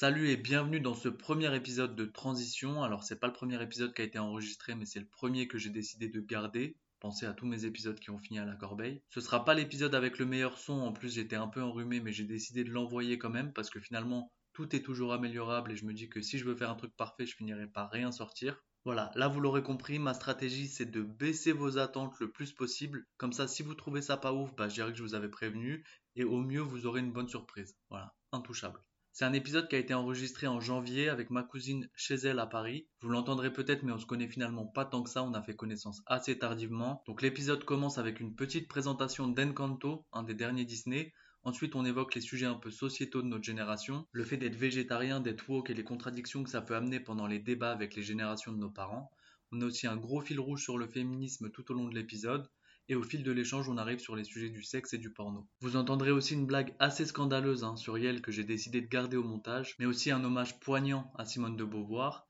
Salut et bienvenue dans ce premier épisode de transition. Alors c'est pas le premier épisode qui a été enregistré mais c'est le premier que j'ai décidé de garder. Pensez à tous mes épisodes qui ont fini à la corbeille. Ce sera pas l'épisode avec le meilleur son, en plus j'étais un peu enrhumé mais j'ai décidé de l'envoyer quand même parce que finalement tout est toujours améliorable et je me dis que si je veux faire un truc parfait je finirai par rien sortir. Voilà, là vous l'aurez compris, ma stratégie c'est de baisser vos attentes le plus possible. Comme ça si vous trouvez ça pas ouf, bah je dirais que je vous avais prévenu et au mieux vous aurez une bonne surprise. Voilà, intouchable. C'est un épisode qui a été enregistré en janvier avec ma cousine chez elle à Paris. Vous l'entendrez peut-être, mais on se connaît finalement pas tant que ça. On a fait connaissance assez tardivement. Donc l'épisode commence avec une petite présentation d'Encanto, un des derniers Disney. Ensuite, on évoque les sujets un peu sociétaux de notre génération, le fait d'être végétarien, d'être woke et les contradictions que ça peut amener pendant les débats avec les générations de nos parents. On a aussi un gros fil rouge sur le féminisme tout au long de l'épisode et au fil de l'échange, on arrive sur les sujets du sexe et du porno. Vous entendrez aussi une blague assez scandaleuse hein, sur Yel que j'ai décidé de garder au montage, mais aussi un hommage poignant à Simone de Beauvoir.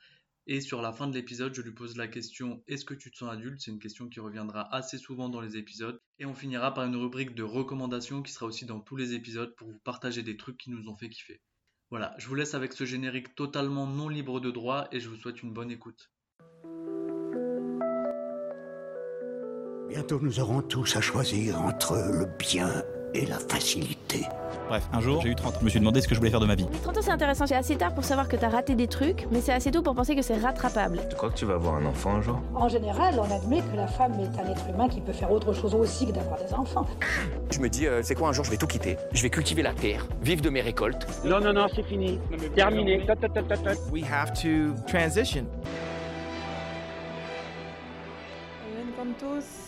Et sur la fin de l'épisode, je lui pose la question Est-ce que tu te sens adulte? C'est une question qui reviendra assez souvent dans les épisodes. Et on finira par une rubrique de recommandations qui sera aussi dans tous les épisodes pour vous partager des trucs qui nous ont fait kiffer. Voilà, je vous laisse avec ce générique totalement non libre de droit et je vous souhaite une bonne écoute. Bientôt nous aurons tous à choisir entre le bien et la facilité. Bref, un jour, j'ai eu 30 ans. Je me suis demandé ce que je voulais faire de ma vie. 30 ans, c'est intéressant. C'est assez tard pour savoir que t'as raté des trucs, mais c'est assez tôt pour penser que c'est rattrapable. Tu crois que tu vas avoir un enfant un jour? En général, on admet que la femme est un être humain qui peut faire autre chose aussi que d'avoir des enfants. Je me dis, euh, c'est quoi un jour, je vais tout quitter. Je vais cultiver la terre, vivre de mes récoltes. Non, non, non, c'est fini. Terminé. Ta, ta, ta, ta, ta. We have to transition.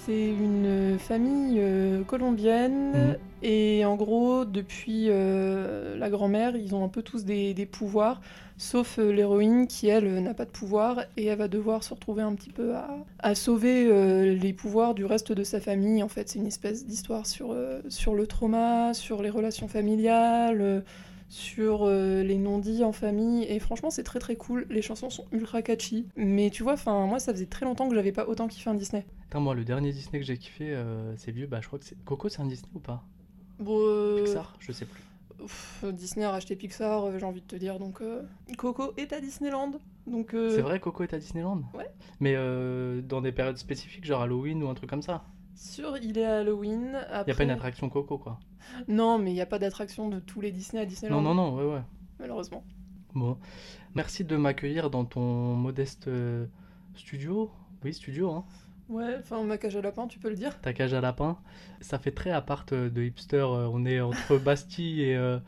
C'est une famille euh, colombienne Mhm. et en gros, depuis euh, la grand-mère, ils ont un peu tous des, des pouvoirs, sauf euh, l'héroïne qui, elle, n'a pas de pouvoir et elle va devoir se retrouver un petit peu à, à sauver euh, les pouvoirs du reste de sa famille. En fait, c'est une espèce d'histoire sur, sur le trauma, sur les relations familiales. Sur euh, les non-dits en famille et franchement c'est très très cool les chansons sont ultra catchy mais tu vois enfin moi ça faisait très longtemps que j'avais pas autant kiffé un Disney Putain, moi, le dernier Disney que j'ai kiffé, euh, c'est vieux. Bah, je crois que c'est. Coco, c'est un Disney ou pas? Bon euh, Pixar Je sais plus. pff, Disney a racheté Pixar j'ai envie de te dire donc euh, Coco est à Disneyland donc C'est vrai, Coco est à Disneyland? Ouais. Mais dans des périodes spécifiques, genre Halloween ou un truc comme ça? Sur il est Halloween Il après... a pas une attraction Coco, quoi. non mais il y a pas d'attraction de tous les Disney à Disneyland Non, non, non, ouais, ouais. malheureusement Bon. Merci de m'accueillir dans ton modeste euh, studio. Oui, studio, hein. ouais enfin ma cage à lapin tu peux le dire Ta cage à lapin. Ça fait très appart euh, de hipster. euh, On est entre Bastille et, euh,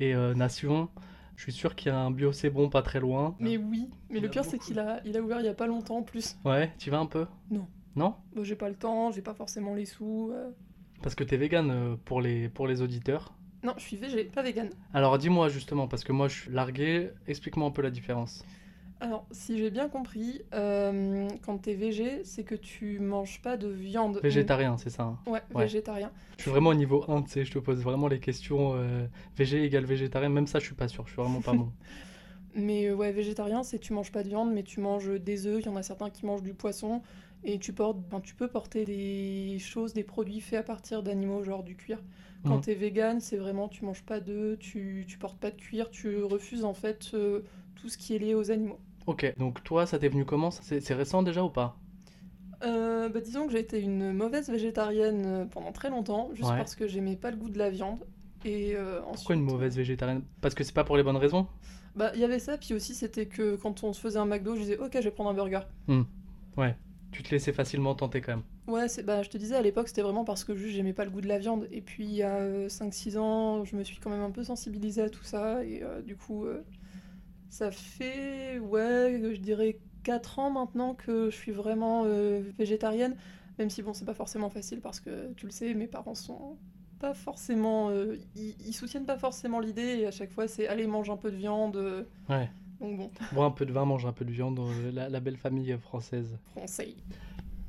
et euh, Nation. Je suis sûr qu'il y a un bio c'est bon pas très loin. mais oui mais Il le pire c'est qu'il a il a ouvert il y a pas longtemps en plus Ouais, tu vas un peu? Non. Non Bon, j'ai pas le temps j'ai pas forcément les sous euh. Parce que t'es vegan euh, pour les, pour les auditeurs. non je suis végé pas vegan Alors dis-moi justement, parce que moi je suis largué, explique-moi un peu la différence. Alors, si j'ai bien compris, euh, quand t'es végé, c'est que tu manges pas de viande. Végétarien, c'est ça. hein. Ouais, Ouais. végétarien. Je suis vraiment au niveau 1, tu sais, je te pose vraiment les questions euh, végé égale végétarien, même ça je suis pas sûr, je suis vraiment pas bon. Mais euh, ouais, végétarien, c'est tu manges pas de viande, mais tu manges des œufs. Il y en a certains qui mangent du poisson. Et tu, portes, enfin, tu peux porter des choses, des produits faits à partir d'animaux, genre du cuir. Quand Mhm. t'es vegan, c'est vraiment tu manges pas d'œufs, tu, tu portes pas de cuir, tu refuses en fait euh, tout ce qui est lié aux animaux. Ok, donc toi ça t'est venu comment? C'est récent déjà ou pas? Euh, bah, disons que j'ai été une mauvaise végétarienne euh, pendant très longtemps, juste Ouais. parce que j'aimais pas le goût de la viande. Et euh, Pourquoi une ensuite- mauvaise végétarienne? Parce que c'est pas pour les bonnes raisons? Bah, il y avait ça, puis aussi c'était que quand on se faisait un McDo, je disais ok, je vais prendre un burger. Ouais, tu te laissais facilement tenter quand même. Ouais, bah, je te disais à l'époque, c'était vraiment parce que juste j'aimais pas le goût de la viande. Et puis il y a 5-6 ans, je me suis quand même un peu sensibilisée à tout ça. Et euh, du coup, euh, ça fait, ouais, je dirais 4 ans maintenant que je suis vraiment euh, végétarienne. Même si bon, c'est pas forcément facile parce que tu le sais, mes parents sont pas forcément. euh, ils, soutiennent pas forcément l'idée. Et à chaque fois, c'est allez, mange un peu de viande. euh, Ouais. Donc bon, Bois un peu de vin, mange un peu de viande, euh, la, la belle famille française. français.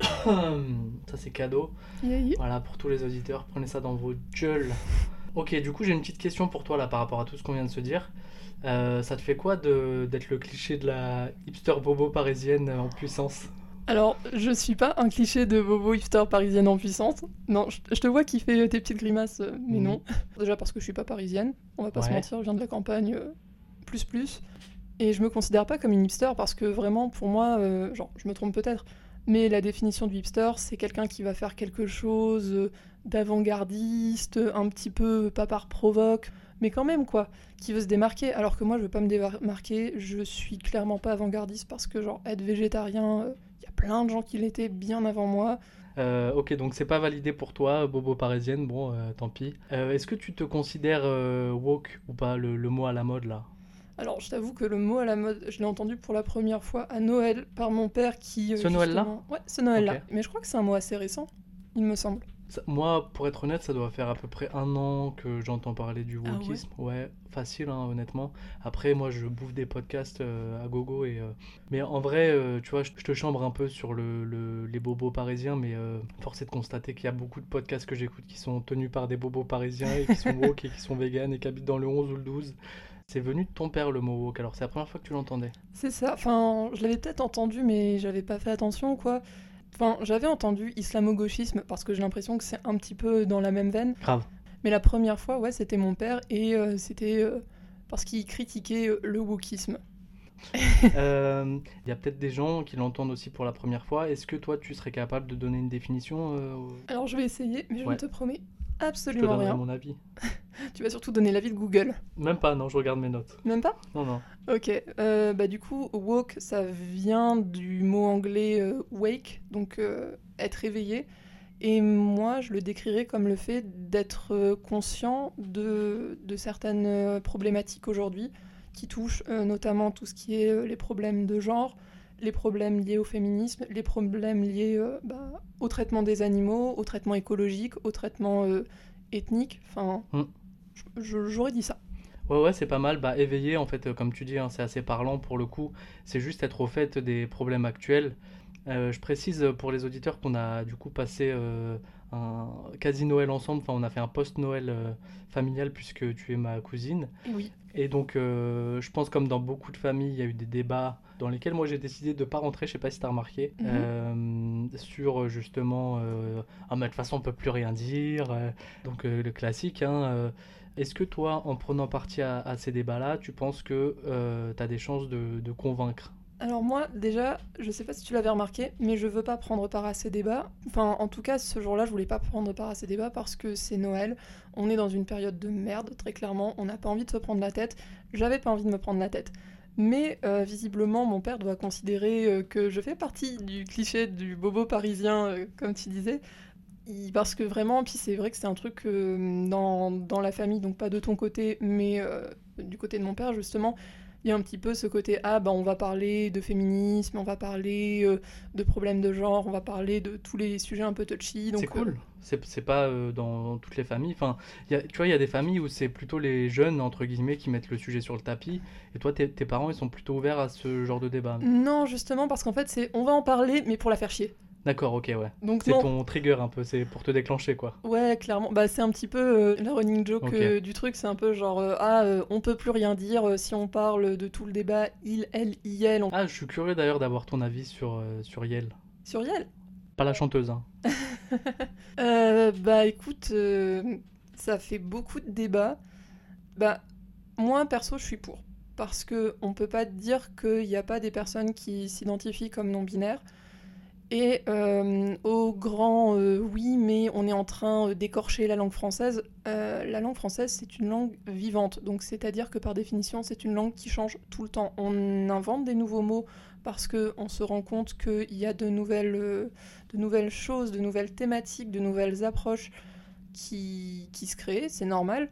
ça c'est cadeau. Yeah, yeah. Voilà, pour tous les auditeurs, prenez ça dans vos gueules. Ok, du coup, j'ai une petite question pour toi là par rapport à tout ce qu'on vient de se dire. Euh, ça te fait quoi de- d'être le cliché de la hipster bobo parisienne en puissance? Alors, je suis pas un cliché de bobo hipster parisienne en puissance. Non, je, je te vois qui fait tes petites grimaces, euh, mais Mhm. non. Déjà parce que je suis pas parisienne, on va pas se mentir, je viens de la campagne. euh, plus plus. Et je me considère pas comme une hipster parce que vraiment, pour moi, euh, genre, je me trompe peut-être, mais la définition du hipster, c'est quelqu'un qui va faire quelque chose euh, d'avant-gardiste, un petit peu pas par provoque, mais quand même quoi, qui veut se démarquer. Alors que moi, je veux pas me démarquer, je suis clairement pas avant-gardiste parce que genre être végétarien, il y a plein de gens qui l'étaient bien avant moi. Euh, ok, donc c'est pas validé pour toi, bobo parisienne, bon, euh, tant pis. Euh, Est-ce que tu te considères euh, woke ou pas, le mot à la mode là? Alors, je t'avoue que le mot à la mode, je l'ai entendu pour la première fois à Noël par mon père qui. euh, Ce Noël-là Ouais, ce Noël-là. Mais je crois que c'est un mot assez récent, il me semble. Ça- Moi, pour être honnête, ça doit faire à peu près un an que j'entends parler du Ah ouais wokisme. ouais, facile, hein, honnêtement. Après, moi, je bouffe des podcasts euh, à gogo. Et, euh, Mais en vrai, euh, tu vois, je je te chambre un peu sur le, le- les bobos parisiens, mais force est de constater qu'il y a beaucoup de podcasts que j'écoute qui sont tenus par des bobos parisiens et qui sont woke et qui sont véganes et qui habitent dans le 11 ou le 12. C'est venu de ton père le mot woke, alors c'est la première fois que tu l'entendais. C'est ça. Enfin, je l'avais peut-être entendu, mais j'avais pas fait attention, quoi. Enfin, j'avais entendu islamo-gauchisme parce que j'ai l'impression que c'est un petit peu dans la même veine. Grave. Mais la première fois, ouais, c'était mon père et euh, c'était euh, parce qu'il critiquait euh, le wokisme. Euh, Il y a peut-être des gens qui l'entendent aussi pour la première fois. Est-ce que toi, tu serais capable de donner une définition Alors, je vais essayer, mais je Ouais. ne te promets Je te absolument donnerai rien. mon avis. Tu vas surtout donner l'avis de Google. Même pas, non, je regarde mes notes. Même pas? Non, non. Ok, euh, bah du coup, woke, ça vient du mot anglais euh, wake, donc euh, être éveillé. Et moi, je le décrirais comme le fait d'être conscient de, de certaines problématiques aujourd'hui qui touchent notamment tout ce qui est les problèmes de genre, les problèmes liés au féminisme, les problèmes liés euh, bah, au traitement des animaux, au traitement écologique, au traitement euh, ethnique. Enfin, Mm. je- j'aurais dit ça. Ouais, ouais, c'est pas mal. Bah, éveiller, en fait, euh, comme tu dis, hein, c'est assez parlant pour le coup. C'est juste être au fait des problèmes actuels. Euh, je précise pour les auditeurs qu'on a du coup passé un quasi Noël ensemble. Enfin, on a fait un post-Noël euh, familial puisque tu es ma cousine. Et oui. Et donc, euh, je pense comme dans beaucoup de familles, il y a eu des débats dans lesquels moi j'ai décidé de pas rentrer, je sais pas si tu as remarqué, Mhm. euh, sur justement, euh, ah mais de toute façon on peut plus rien dire, euh, donc euh, le classique. hein, euh. Est-ce que toi, en prenant parti à, à ces débats-là, tu penses que tu as des chances de, de convaincre? Alors moi, déjà, je sais pas si tu l'avais remarqué, mais je veux pas prendre part à ces débats. Enfin, en tout cas, ce jour-là, je voulais pas prendre part à ces débats parce que c'est Noël. On est dans une période de merde, très clairement. On n'a pas envie de se prendre la tête. J'avais pas envie de me prendre la tête. Mais euh, visiblement, mon père doit considérer euh, que je fais partie du cliché du bobo parisien, euh, comme tu disais. Parce que vraiment, puis c'est vrai que c'est un truc dans, dans la famille, donc pas de ton côté, mais du côté de mon père, justement, il y a un petit peu ce côté ah bah on va parler de féminisme, on va parler euh, de problèmes de genre, on va parler de tous les sujets un peu touchy. donc, C'est cool. euh, C'est c'est pas euh, dans toutes les familles. Enfin, y a- tu vois, il y a des familles où c'est plutôt les jeunes, entre guillemets, qui mettent le sujet sur le tapis. Et toi, tes, tes parents, ils sont plutôt ouverts à ce genre de débat? Non, justement parce qu'en fait c'est on va en parler mais pour la faire chier. D'accord, ok, ouais. Donc C'est non. ton trigger un peu, c'est pour te déclencher, quoi. Ouais, clairement. Bah, c'est un petit peu euh, la running joke Ok. euh, du truc. C'est un peu genre, euh, ah, on peut plus rien dire si on parle de tout le débat il, elle, il, on... Ah, je suis curieux d'ailleurs d'avoir ton avis sur, sur Yel. Sur Yel Pas la chanteuse, hein. Bah écoute, ça fait beaucoup de débats. Bah, moi perso, je suis pour. Parce que on peut pas dire qu'il n'y a pas des personnes qui s'identifient comme non-binaires. Et euh, au grand euh, oui, mais on est en train d'écorcher la langue française. Euh, la langue française, c'est une langue vivante. Donc, c'est-à-dire que par définition, c'est une langue qui change tout le temps. On invente des nouveaux mots parce qu'on se rend compte qu'il y a de nouvelles, euh, de nouvelles choses, de nouvelles thématiques, de nouvelles approches qui, qui se créent. C'est normal.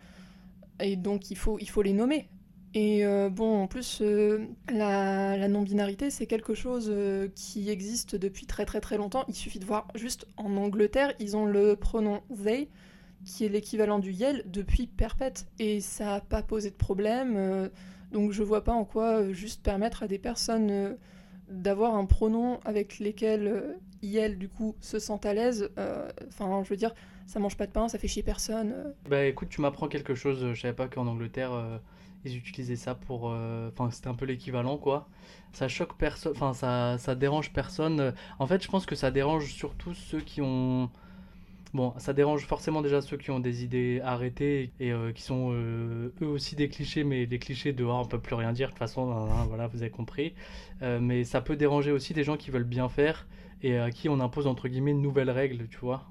Et donc, il faut, il faut les nommer. Et euh, bon, en plus, euh, la, non-binarité, c'est quelque chose euh, qui existe depuis très très très longtemps. Il suffit de voir juste en Angleterre, ils ont le pronom they, qui est l'équivalent du yel depuis perpète. Et ça n'a pas posé de problème. donc je vois pas en quoi juste permettre à des personnes d'avoir un pronom avec lesquels yel, du coup, se sentent à l'aise. Enfin, je veux dire, ça mange pas de pain, ça fait chier personne. Bah écoute, tu m'apprends quelque chose. Je savais pas qu'en Angleterre, ils utilisaient ça pour. euh, Enfin, c'était un peu l'équivalent, quoi. Ça choque personne. Enfin, ça, ça dérange personne. En fait, je pense que ça dérange surtout ceux qui ont. Bon, ça dérange forcément déjà ceux qui ont des idées arrêtées et euh, qui sont euh, eux aussi des clichés, mais des clichés de oh, on peut plus rien dire de toute façon, hein, hein, voilà, vous avez compris. Mais ça peut déranger aussi des gens qui veulent bien faire et à qui on impose entre guillemets une nouvelle règle, tu vois.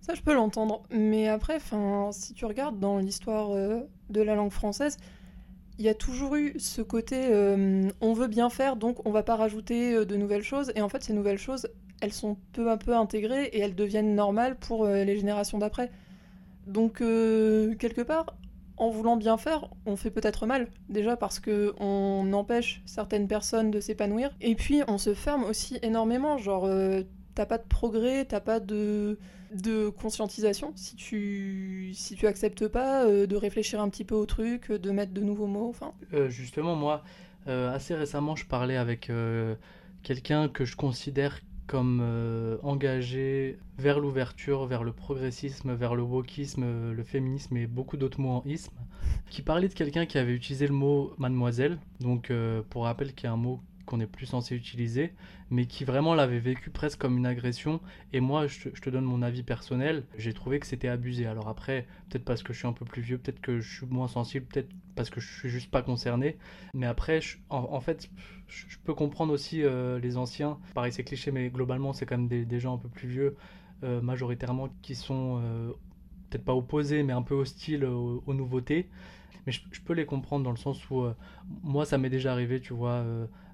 Ça, je peux l'entendre. Mais après, si tu regardes dans l'histoire de la langue française, il y a toujours eu ce côté on veut bien faire, donc on va pas rajouter de nouvelles choses. Et en fait, ces nouvelles choses, elles sont peu à peu intégrées et elles deviennent normales pour euh, les générations d'après. Donc, euh, quelque part, en voulant bien faire, on fait peut-être mal. Déjà parce que on empêche certaines personnes de s'épanouir. Et puis, on se ferme aussi énormément. Genre, euh, t'as pas de progrès, t'as pas de, de conscientisation si tu, si tu acceptes pas de réfléchir un petit peu au truc, de mettre de nouveaux mots. Enfin. justement, moi, assez récemment, je parlais avec quelqu'un que je considère comme euh, engagé vers l'ouverture, vers le progressisme, vers le wokisme, euh, le féminisme et beaucoup d'autres mots en isme, qui parlait de quelqu'un qui avait utilisé le mot mademoiselle, donc euh, pour rappel qui est un mot qu'on n'est plus censé utiliser, mais qui vraiment l'avait vécu presque comme une agression. Et moi, je te, donne mon avis personnel, j'ai trouvé que c'était abusé. Alors après, peut-être parce que je suis un peu plus vieux, peut-être que je suis moins sensible, peut-être parce que je suis juste pas concerné. Mais après, en, fait, je, peux comprendre aussi euh, les anciens. Pareil, c'est cliché, mais globalement, c'est quand même des, gens un peu plus vieux, euh, majoritairement, qui sont euh, peut-être pas opposés, mais un peu hostiles aux, nouveautés. Mais je, peux les comprendre dans le sens où moi, ça m'est déjà arrivé, tu vois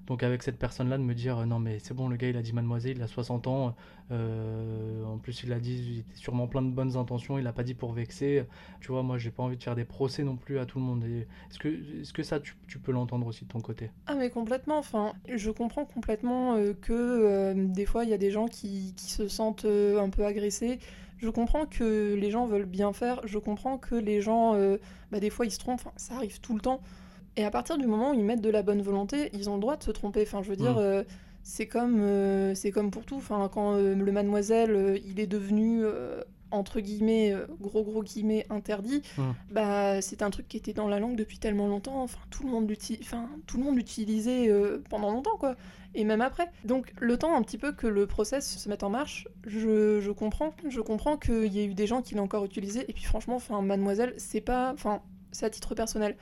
donc avec cette personne-là de me dire euh, non mais c'est bon le gars il a dit mademoiselle, il a 60 ans, euh, en plus il a dit il était sûrement plein de bonnes intentions, il a pas dit pour vexer. Tu vois moi j'ai pas envie de faire des procès non plus à tout le monde. Est-ce que, est que ça tu, peux l'entendre aussi de ton côté? Ah mais complètement, enfin je comprends complètement euh, que des fois il y a des gens qui, qui se sentent un peu agressés. Je comprends que les gens veulent bien faire, je comprends que les gens, bah, des fois ils se trompent, ça arrive tout le temps. Et à partir du moment où ils mettent de la bonne volonté, ils ont le droit de se tromper. Enfin, je veux dire, mm. euh, c'est comme, euh, c'est comme pour tout. Enfin, quand euh, le mademoiselle, il est devenu entre guillemets, gros gros guillemets, interdit, mm. bah c'est un truc qui était dans la langue depuis tellement longtemps. Enfin, tout le monde enfin, tout le monde l'utilisait pendant longtemps, quoi. Et même après. Donc, le temps un petit peu que le process se mette en marche, je, je comprends. Je comprends qu'il y ait eu des gens qui l'ont encore utilisé. Et puis, franchement, enfin, mademoiselle, c'est pas, enfin, c'est à titre personnel.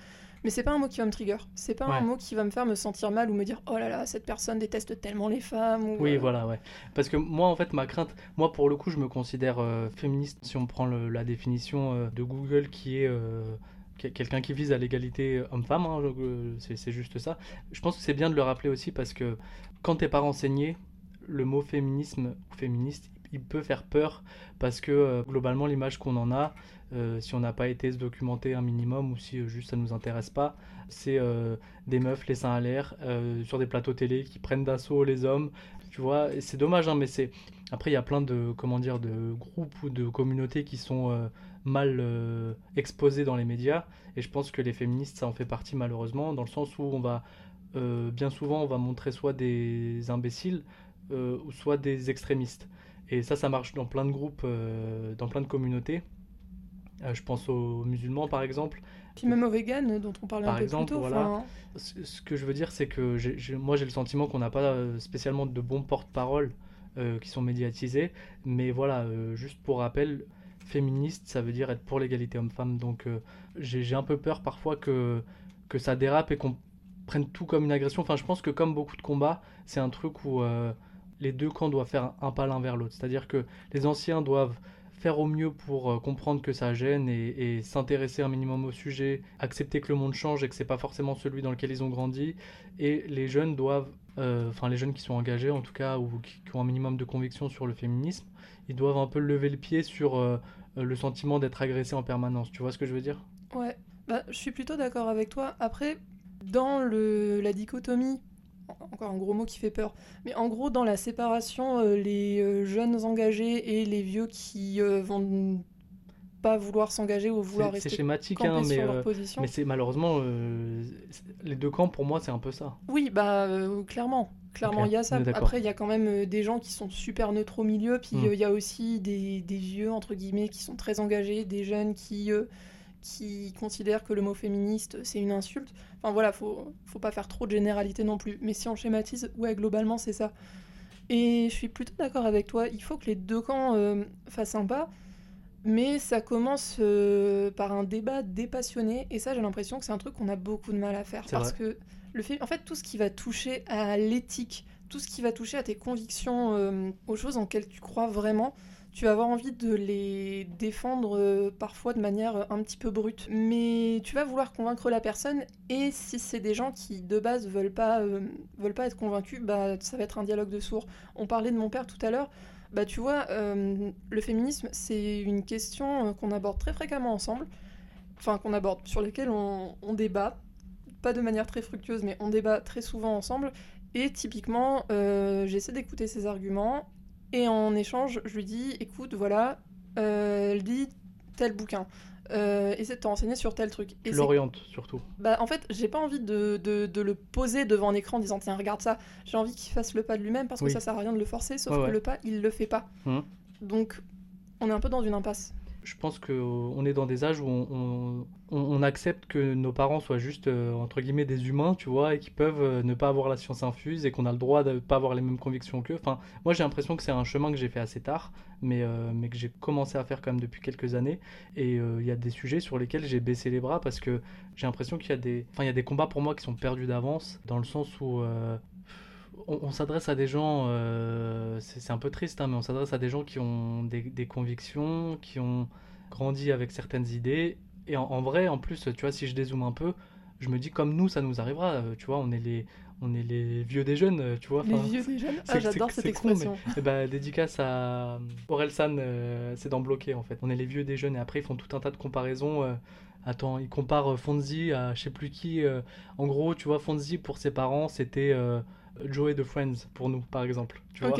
Mais c'est pas un mot qui va me trigger. C'est pas un mot qui va me faire me sentir mal ou me dire oh là là, cette personne déteste tellement les femmes. Ou, oui, euh, voilà, ouais. Parce que moi, en fait, ma crainte, moi pour le coup, je me considère euh, féministe si on prend la définition euh, de Google qui est quelqu'un qui vise à l'égalité homme-femme, hein, c'est juste ça. Je pense que c'est bien de le rappeler aussi parce que quand t'es pas renseigné, le mot féminisme ou féministe, il peut faire peur parce que globalement l'image qu'on en a, euh, si on n'a pas été se documenter un minimum ou si euh, juste ça nous intéresse pas, c'est euh, des meufs les seins à l'air sur des plateaux télé qui prennent d'assaut les hommes. Tu vois, c'est dommage, hein, mais c'est. Après, il y a plein de, comment dire, de groupes ou de communautés qui sont mal exposés dans les médias. Et je pense que les féministes, ça en fait partie malheureusement, dans le sens où on va. bien souvent, on va montrer soit des imbéciles ou soit des extrémistes. Et ça, ça marche dans plein de groupes, dans plein de communautés. Euh, je pense aux musulmans par exemple. Puis même aux véganes dont on parlait un peu exemple, plus tôt. Voilà. Ce que je veux dire, c'est que moi j'ai le sentiment qu'on n'a pas euh, spécialement de bons porte-parole euh, qui sont médiatisés. Mais voilà, juste pour rappel, féministe, ça veut dire être pour l'égalité homme-femme. Donc j'ai un peu peur parfois que, que ça dérape et qu'on prenne tout comme une agression. Enfin, je pense que comme beaucoup de combats, c'est un truc où les deux camps doivent faire un pas l'un vers l'autre. C'est-à-dire que les anciens doivent faire au mieux pour euh, comprendre que ça gêne et, s'intéresser un minimum au sujet, accepter que le monde change et que c'est pas forcément celui dans lequel ils ont grandi. Et les jeunes doivent, euh, enfin les jeunes qui sont engagés en tout cas ou qui, ont un minimum de conviction sur le féminisme, ils doivent un peu lever le pied sur euh, le sentiment d'être agressé en permanence. Tu vois ce que je veux dire? Ouais, bah, je suis plutôt d'accord avec toi. Après, dans le, la dichotomie encore un gros mot qui fait peur. Mais en gros, dans la séparation, euh, les euh, jeunes engagés et les vieux qui euh, vont pas vouloir s'engager ou vouloir rester C'est schématique, hein, mais, mais c'est malheureusement les deux camps pour moi c'est un peu ça. Oui, bah clairement, clairement il y a ça. Après il y a quand même des gens qui sont super neutres au milieu, puis hmm. il y a aussi des, des, vieux entre guillemets qui sont très engagés, des jeunes qui qui considèrent que le mot féministe c'est une insulte. Enfin voilà, faut, faut pas faire trop de généralité non plus. Mais si on schématise, ouais, globalement c'est ça. Et je suis plutôt d'accord avec toi, il faut que les deux camps euh, fassent un pas. mais ça commence euh, par un débat dépassionné, et ça j'ai l'impression que c'est un truc qu'on a beaucoup de mal à faire, parce vrai. que le film, en fait tout ce qui va toucher à l'éthique, tout ce qui va toucher à tes convictions, euh, aux choses en lesquelles tu crois vraiment, tu vas avoir envie de les défendre euh, parfois de manière euh, un petit peu brute. Mais tu vas vouloir convaincre la personne et si c'est des gens qui de base veulent pas, euh, veulent pas être convaincus, bah ça va être un dialogue de sourds. On parlait de mon père tout à l'heure. Bah tu vois, le féminisme c'est une question qu'on aborde très fréquemment ensemble. Enfin qu'on aborde, sur laquelle on, débat. Pas de manière très fructueuse, mais on débat très souvent ensemble. Et typiquement, j'essaie d'écouter ses arguments et en échange, je lui dis écoute, voilà, euh, lis tel bouquin, euh, essaie de te renseigner sur tel truc. Et Tu l'orientes surtout. bah, en fait, j'ai pas envie de, de- de le poser devant un écran en disant tiens, regarde ça. J'ai envie qu'il fasse le pas de lui-même parce Oui. que ça sert à rien de le forcer, sauf Ouais, que ouais. le pas, il le fait pas. Mhm. Donc, on est un peu dans une impasse. Je pense qu'on est dans des âges où on, accepte que nos parents soient juste, euh, entre guillemets, des humains, tu vois, et qui peuvent euh, ne pas avoir la science infuse et qu'on a le droit de ne pas avoir les mêmes convictions qu'eux. Enfin, moi, j'ai l'impression que c'est un chemin que j'ai fait assez tard, mais, euh, mais que j'ai commencé à faire quand même depuis quelques années. Et euh, il y a des sujets sur lesquels j'ai baissé les bras parce que j'ai l'impression qu'il y a des... Enfin, y a des combats pour moi qui sont perdus d'avance, dans le sens où... euh, on, on s'adresse à des gens, euh, c'est un peu triste, hein, mais on s'adresse à des gens qui ont des, des convictions, qui ont grandi avec certaines idées. Et en, en vrai, en plus, tu vois, si je dézoome un peu, je me dis comme nous, ça nous arrivera. euh, Tu vois, on est les, on est les vieux des jeunes, euh, tu vois. Les enfin, vieux des jeunes c'est- Ah, j'adore cette con, mais- expression. eh ben, dédicace à Orelsan, euh, c'est dans Bloqué en fait. On est les vieux des jeunes et après ils font tout un tas de comparaisons. euh, attends, ils comparent euh, Fonzie à je sais plus qui. euh, en gros, tu vois, Fonzie pour ses parents c'était euh, Joey de Friends pour nous par exemple. Tu vois.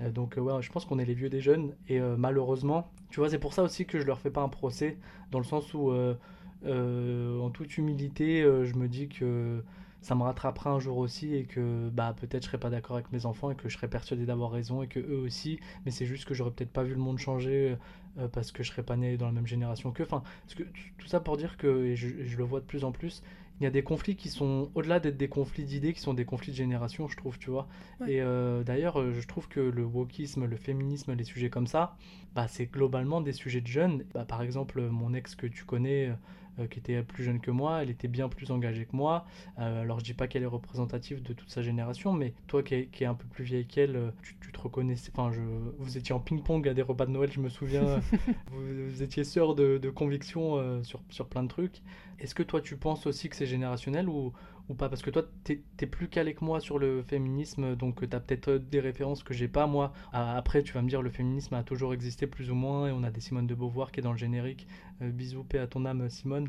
Euh, donc euh, ouais, je pense qu'on est les vieux des jeunes et euh, malheureusement, tu vois, c'est pour ça aussi que je leur fais pas un procès dans le sens où, en toute humilité, je me dis que ça me rattrapera un jour aussi et que bah peut-être je serai pas d'accord avec mes enfants et que je serai persuadé d'avoir raison et que eux aussi, mais c'est juste que j'aurais peut-être pas vu le monde changer euh, parce que je serais pas né dans la même génération qu'eux. Enfin, que tout ça pour dire que et je, et je le vois de plus en plus. Il y a des conflits qui sont au-delà d'être des conflits d'idées, qui sont des conflits de génération, je trouve, tu vois. Ouais. Et euh, d'ailleurs, euh, je trouve que le wokisme, le féminisme, les sujets comme ça, bah, c'est globalement des sujets de jeunes. Bah, par exemple, mon ex que tu connais, euh, qui était plus jeune que moi, elle était bien plus engagée que moi. Euh, alors je dis pas qu'elle est représentative de toute sa génération, mais toi qui es, qui es un peu plus vieille qu'elle, euh, tu, tu te reconnaissais. Enfin, je, vous étiez en ping-pong à des repas de Noël, je me souviens. vous, vous étiez sœur de, de conviction sur, sur plein de trucs. Est-ce que toi tu penses aussi que c'est générationnel ou, ou pas Parce que toi, t'es es plus calé que moi sur le féminisme, donc tu as peut-être euh, des références que j'ai pas. Moi, Ah, après, tu vas me dire, le féminisme a toujours existé plus ou moins, et on a des Simone de Beauvoir qui est dans le générique. Euh, bisous, paix à ton âme, Simone.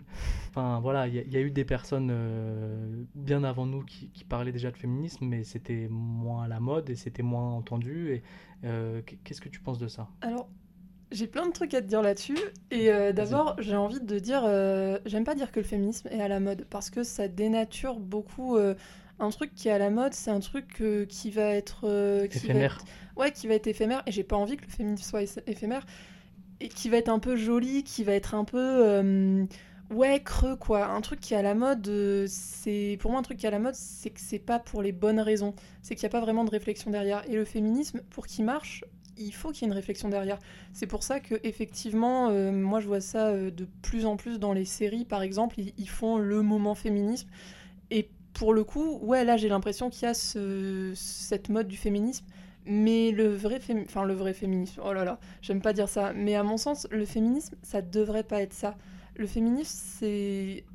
Enfin, voilà, il y, a- eu des personnes euh, bien avant nous qui, qui parlaient déjà de féminisme, mais c'était moins à la mode et c'était moins entendu. Et euh, qu'est-ce que tu penses de ça? Alors, j'ai plein de trucs à te dire là-dessus. Et euh, d'abord, j'ai envie de dire, euh, j'aime pas dire que le féminisme est à la mode parce que ça dénature beaucoup. euh, un truc qui est à la mode, c'est un truc qui va être va Éphémère. être- ouais, qui va être éphémère. Et j'ai pas envie que le féminisme soit éph- éphémère et qui va être un peu joli, qui va être un peu ouais creux quoi. Un truc qui est à la mode, c'est pour moi un truc qui est à la mode, c'est que c'est pas pour les bonnes raisons. C'est qu'il n'y a pas vraiment de réflexion derrière. Et le féminisme, pour qu'il marche, il faut qu'il y ait une réflexion derrière. C'est pour ça que effectivement, euh, moi je vois ça euh, de plus en plus dans les séries, par exemple, ils, font le moment féminisme. Et pour le coup, ouais, là j'ai l'impression qu'il y a ce- cette mode du féminisme. Mais le vrai, fémi- enfin, le vrai féminisme, oh là là, j'aime pas dire ça, mais à mon sens, le féminisme, ça devrait pas être ça. Le féminisme, c'est.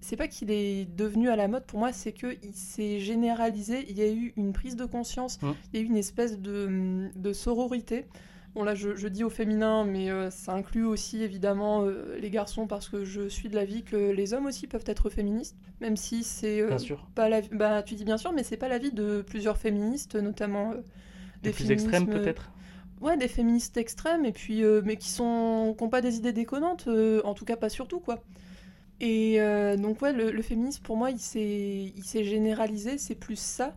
C'est pas qu'il est devenu à la mode, pour moi, c'est qu'il s'est généralisé. Il y a eu une prise de conscience, Mmh. il y a eu une espèce de, de sororité. Bon, là, je, je dis au féminin, mais euh, ça inclut aussi évidemment euh, les garçons, parce que je suis de l'avis que les hommes aussi peuvent être féministes, même si c'est euh, Bien sûr. pas la bah tu dis bien sûr mais c'est pas l'avis de plusieurs féministes notamment euh, Des plus extrêmes peut-être? ouais des féministes extrêmes et puis mais qui sont qui ont pas des idées déconnantes en tout cas pas surtout quoi et euh, donc ouais le, féminisme pour moi il s'est généralisé c'est plus ça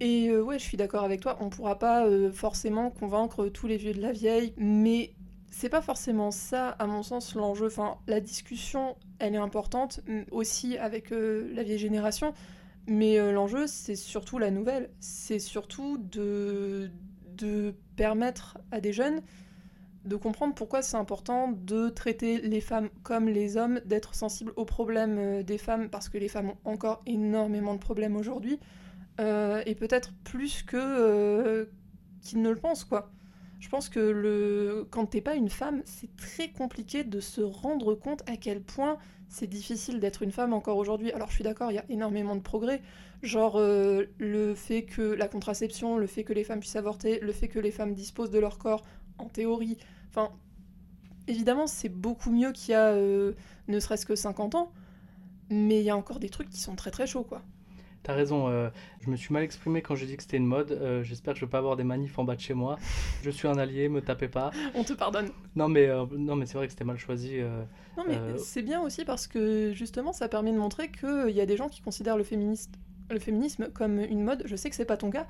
et euh, ouais je suis d'accord avec toi on pourra pas euh, forcément convaincre tous les vieux de la vieille mais c'est pas forcément ça, à mon sens, l'enjeu. Enfin, la discussion, elle est importante aussi avec euh, la vieille génération, mais l'enjeu, c'est surtout la nouvelle. C'est surtout de, de permettre à des jeunes de comprendre pourquoi c'est important de traiter les femmes comme les hommes, d'être sensible aux problèmes euh, des femmes, parce que les femmes ont encore énormément de problèmes aujourd'hui, euh, et peut-être plus que euh, qu'ils ne le pensent, quoi. Je pense que le... quand t'es pas une femme, c'est très compliqué de se rendre compte à quel point c'est difficile d'être une femme encore aujourd'hui. Alors je suis d'accord, il y a énormément de progrès, genre le fait que la contraception, le fait que les femmes puissent avorter, le fait que les femmes disposent de leur corps en théorie. Enfin, évidemment, c'est beaucoup mieux qu'il y a euh, ne serait-ce que 50 ans, mais il y a encore des trucs qui sont très très chauds, quoi. T'as raison, euh, je me suis mal exprimé quand j'ai dit que c'était une mode. euh, J'espère que je vais pas avoir des manifs en bas de chez moi. Je suis un allié, me tapez pas. On te pardonne. Non mais, euh, non, mais c'est vrai que c'était mal choisi. Non, mais c'est bien aussi parce que justement, ça permet de montrer qu'il y a des gens qui considèrent le, féministe, le féminisme comme une mode. Je sais que c'est pas ton cas,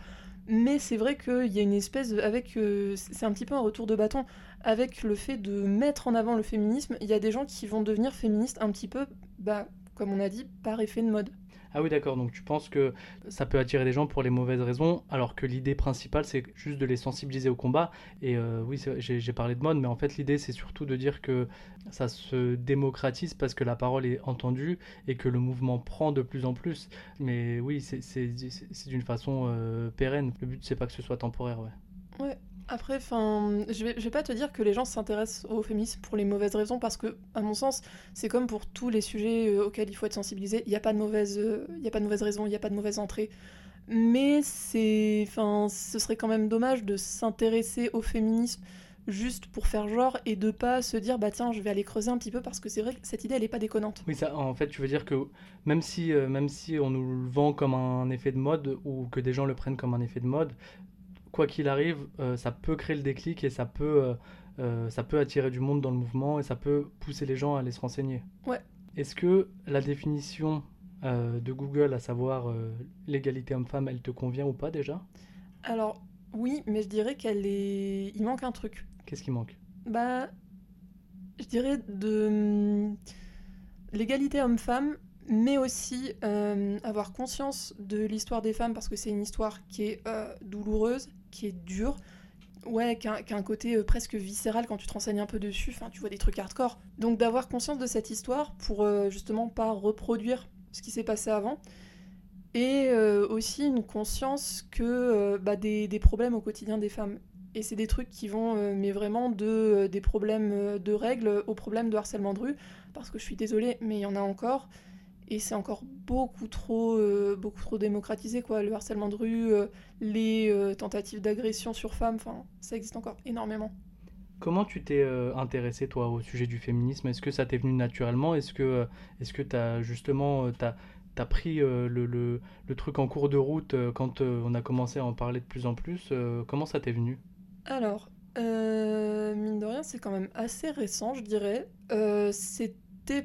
mais c'est vrai qu'il y a une espèce. avec euh, C'est un petit peu un retour de bâton. Avec le fait de mettre en avant le féminisme, il y a des gens qui vont devenir féministes un petit peu, bah, comme on a dit, par effet de mode. Ah oui, d'accord, donc tu penses que ça peut attirer des gens pour les mauvaises raisons, alors que l'idée principale, c'est juste de les sensibiliser au combat. Et euh, oui, j'ai parlé de mode, mais en fait, l'idée, c'est surtout de dire que ça se démocratise parce que la parole est entendue et que le mouvement prend de plus en plus. Mais oui, c'est- d'une façon euh, pérenne. Le but, c'est pas que ce soit temporaire. Ouais. Après, je vais, vais pas te dire que les gens s'intéressent au féminisme pour les mauvaises raisons, parce que, à mon sens, c'est comme pour tous les sujets euh, auxquels il faut être sensibilisé. Il n'y a pas de mauvaise, euh, il raison, il n'y a pas de mauvaise entrée. Mais c'est, ce serait quand même dommage de s'intéresser au féminisme juste pour faire genre et de pas se dire bah tiens je vais aller creuser un petit peu parce que c'est vrai que cette idée elle est pas déconnante. Oui, ça, en fait, tu veux dire que même si, euh, même si on nous le vend comme un effet de mode ou que des gens le prennent comme un effet de mode, quoi qu'il arrive, euh, ça peut créer le déclic et ça peut, euh, euh, ça peut attirer du monde dans le mouvement et ça peut pousser les gens à aller se renseigner. Ouais. Est-ce que la définition euh, de Google, à savoir l'égalité homme-femme, elle te convient ou pas déjà? Alors oui, mais je dirais qu'elle est, il manque un truc. Qu'est-ce qui manque? Bah, je dirais de hum, l'égalité homme-femme, mais aussi euh, avoir conscience de l'histoire des femmes parce que c'est une histoire qui est euh, douloureuse, qui est dure, ouais, qui a, un côté euh, presque viscéral quand tu te renseignes un peu dessus. Enfin, tu vois des trucs hardcore. Donc d'avoir conscience de cette histoire pour justement pas reproduire ce qui s'est passé avant. Et aussi une conscience que bah, des, des problèmes au quotidien des femmes. Et c'est des trucs qui vont, mais vraiment, de, des problèmes de règles aux problèmes de harcèlement de rue. Parce que je suis désolée, mais il y en a encore. Et c'est encore beaucoup trop, euh, beaucoup trop démocratisé, quoi. Le harcèlement de rue, euh, les euh, tentatives d'agression sur femmes, enfin, ça existe encore énormément. Comment tu t'es intéressé toi au sujet du féminisme? Est-ce que ça t'est venu naturellement? Est-ce que est-ce que t'as justement t'as, t'as pris le, le, le truc en cours de route quand on a commencé à en parler de plus en plus Comment ça t'est venu? Alors, mine de rien, c'est quand même assez récent, je dirais. C'était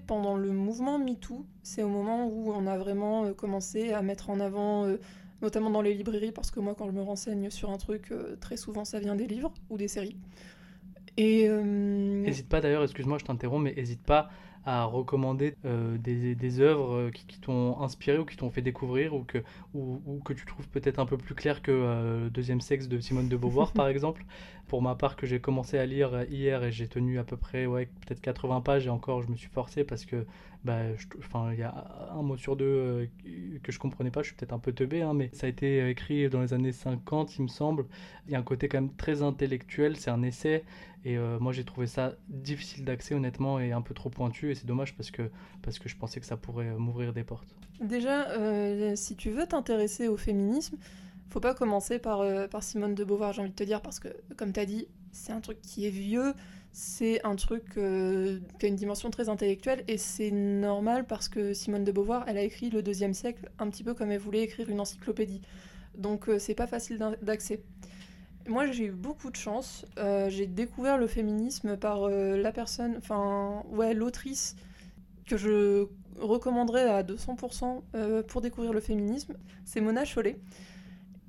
pendant le mouvement MeToo. C'est au moment où on a vraiment euh, commencé à mettre en avant, euh, notamment dans les librairies, parce que moi, quand je me renseigne sur un truc, euh, très souvent, ça vient des livres ou des séries. Et N'hésite pas d'ailleurs, excuse-moi, je t'interromps, mais n'hésite pas à recommander euh, des, des œuvres euh, qui, qui t'ont inspiré ou qui t'ont fait découvrir ou que, ou, ou que tu trouves peut-être un peu plus clair que euh, Le deuxième sexe de Simone de Beauvoir, par exemple. Pour ma part, que j'ai commencé à lire euh, hier et j'ai tenu à peu près ouais, peut-être 80 pages et encore je me suis forcé parce que bah, il y a un mot sur deux euh, que je comprenais pas, je suis peut-être un peu teubé, hein, mais ça a été écrit dans les années 50, il me semble. Il y a un côté quand même très intellectuel, c'est un essai, et euh, moi j'ai trouvé ça difficile d'accès honnêtement et un peu trop pointu, et c'est dommage parce que, parce que je pensais que ça pourrait m'ouvrir des portes. Déjà, euh, si tu veux t'intéresser au féminisme, faut pas commencer par, par Simone de Beauvoir, j'ai envie de te dire, parce que, comme tu as dit, c'est un truc qui est vieux, c'est un truc euh, qui a une dimension très intellectuelle, et c'est normal parce que Simone de Beauvoir, elle a écrit le deuxième siècle un petit peu comme elle voulait écrire une encyclopédie. Donc euh, c'est pas facile d'accès. Moi j'ai eu beaucoup de chance, Euh, j'ai découvert le féminisme par euh, la personne, enfin, ouais, l'autrice que je recommanderais à 200% euh, pour découvrir le féminisme, c'est Mona Chollet.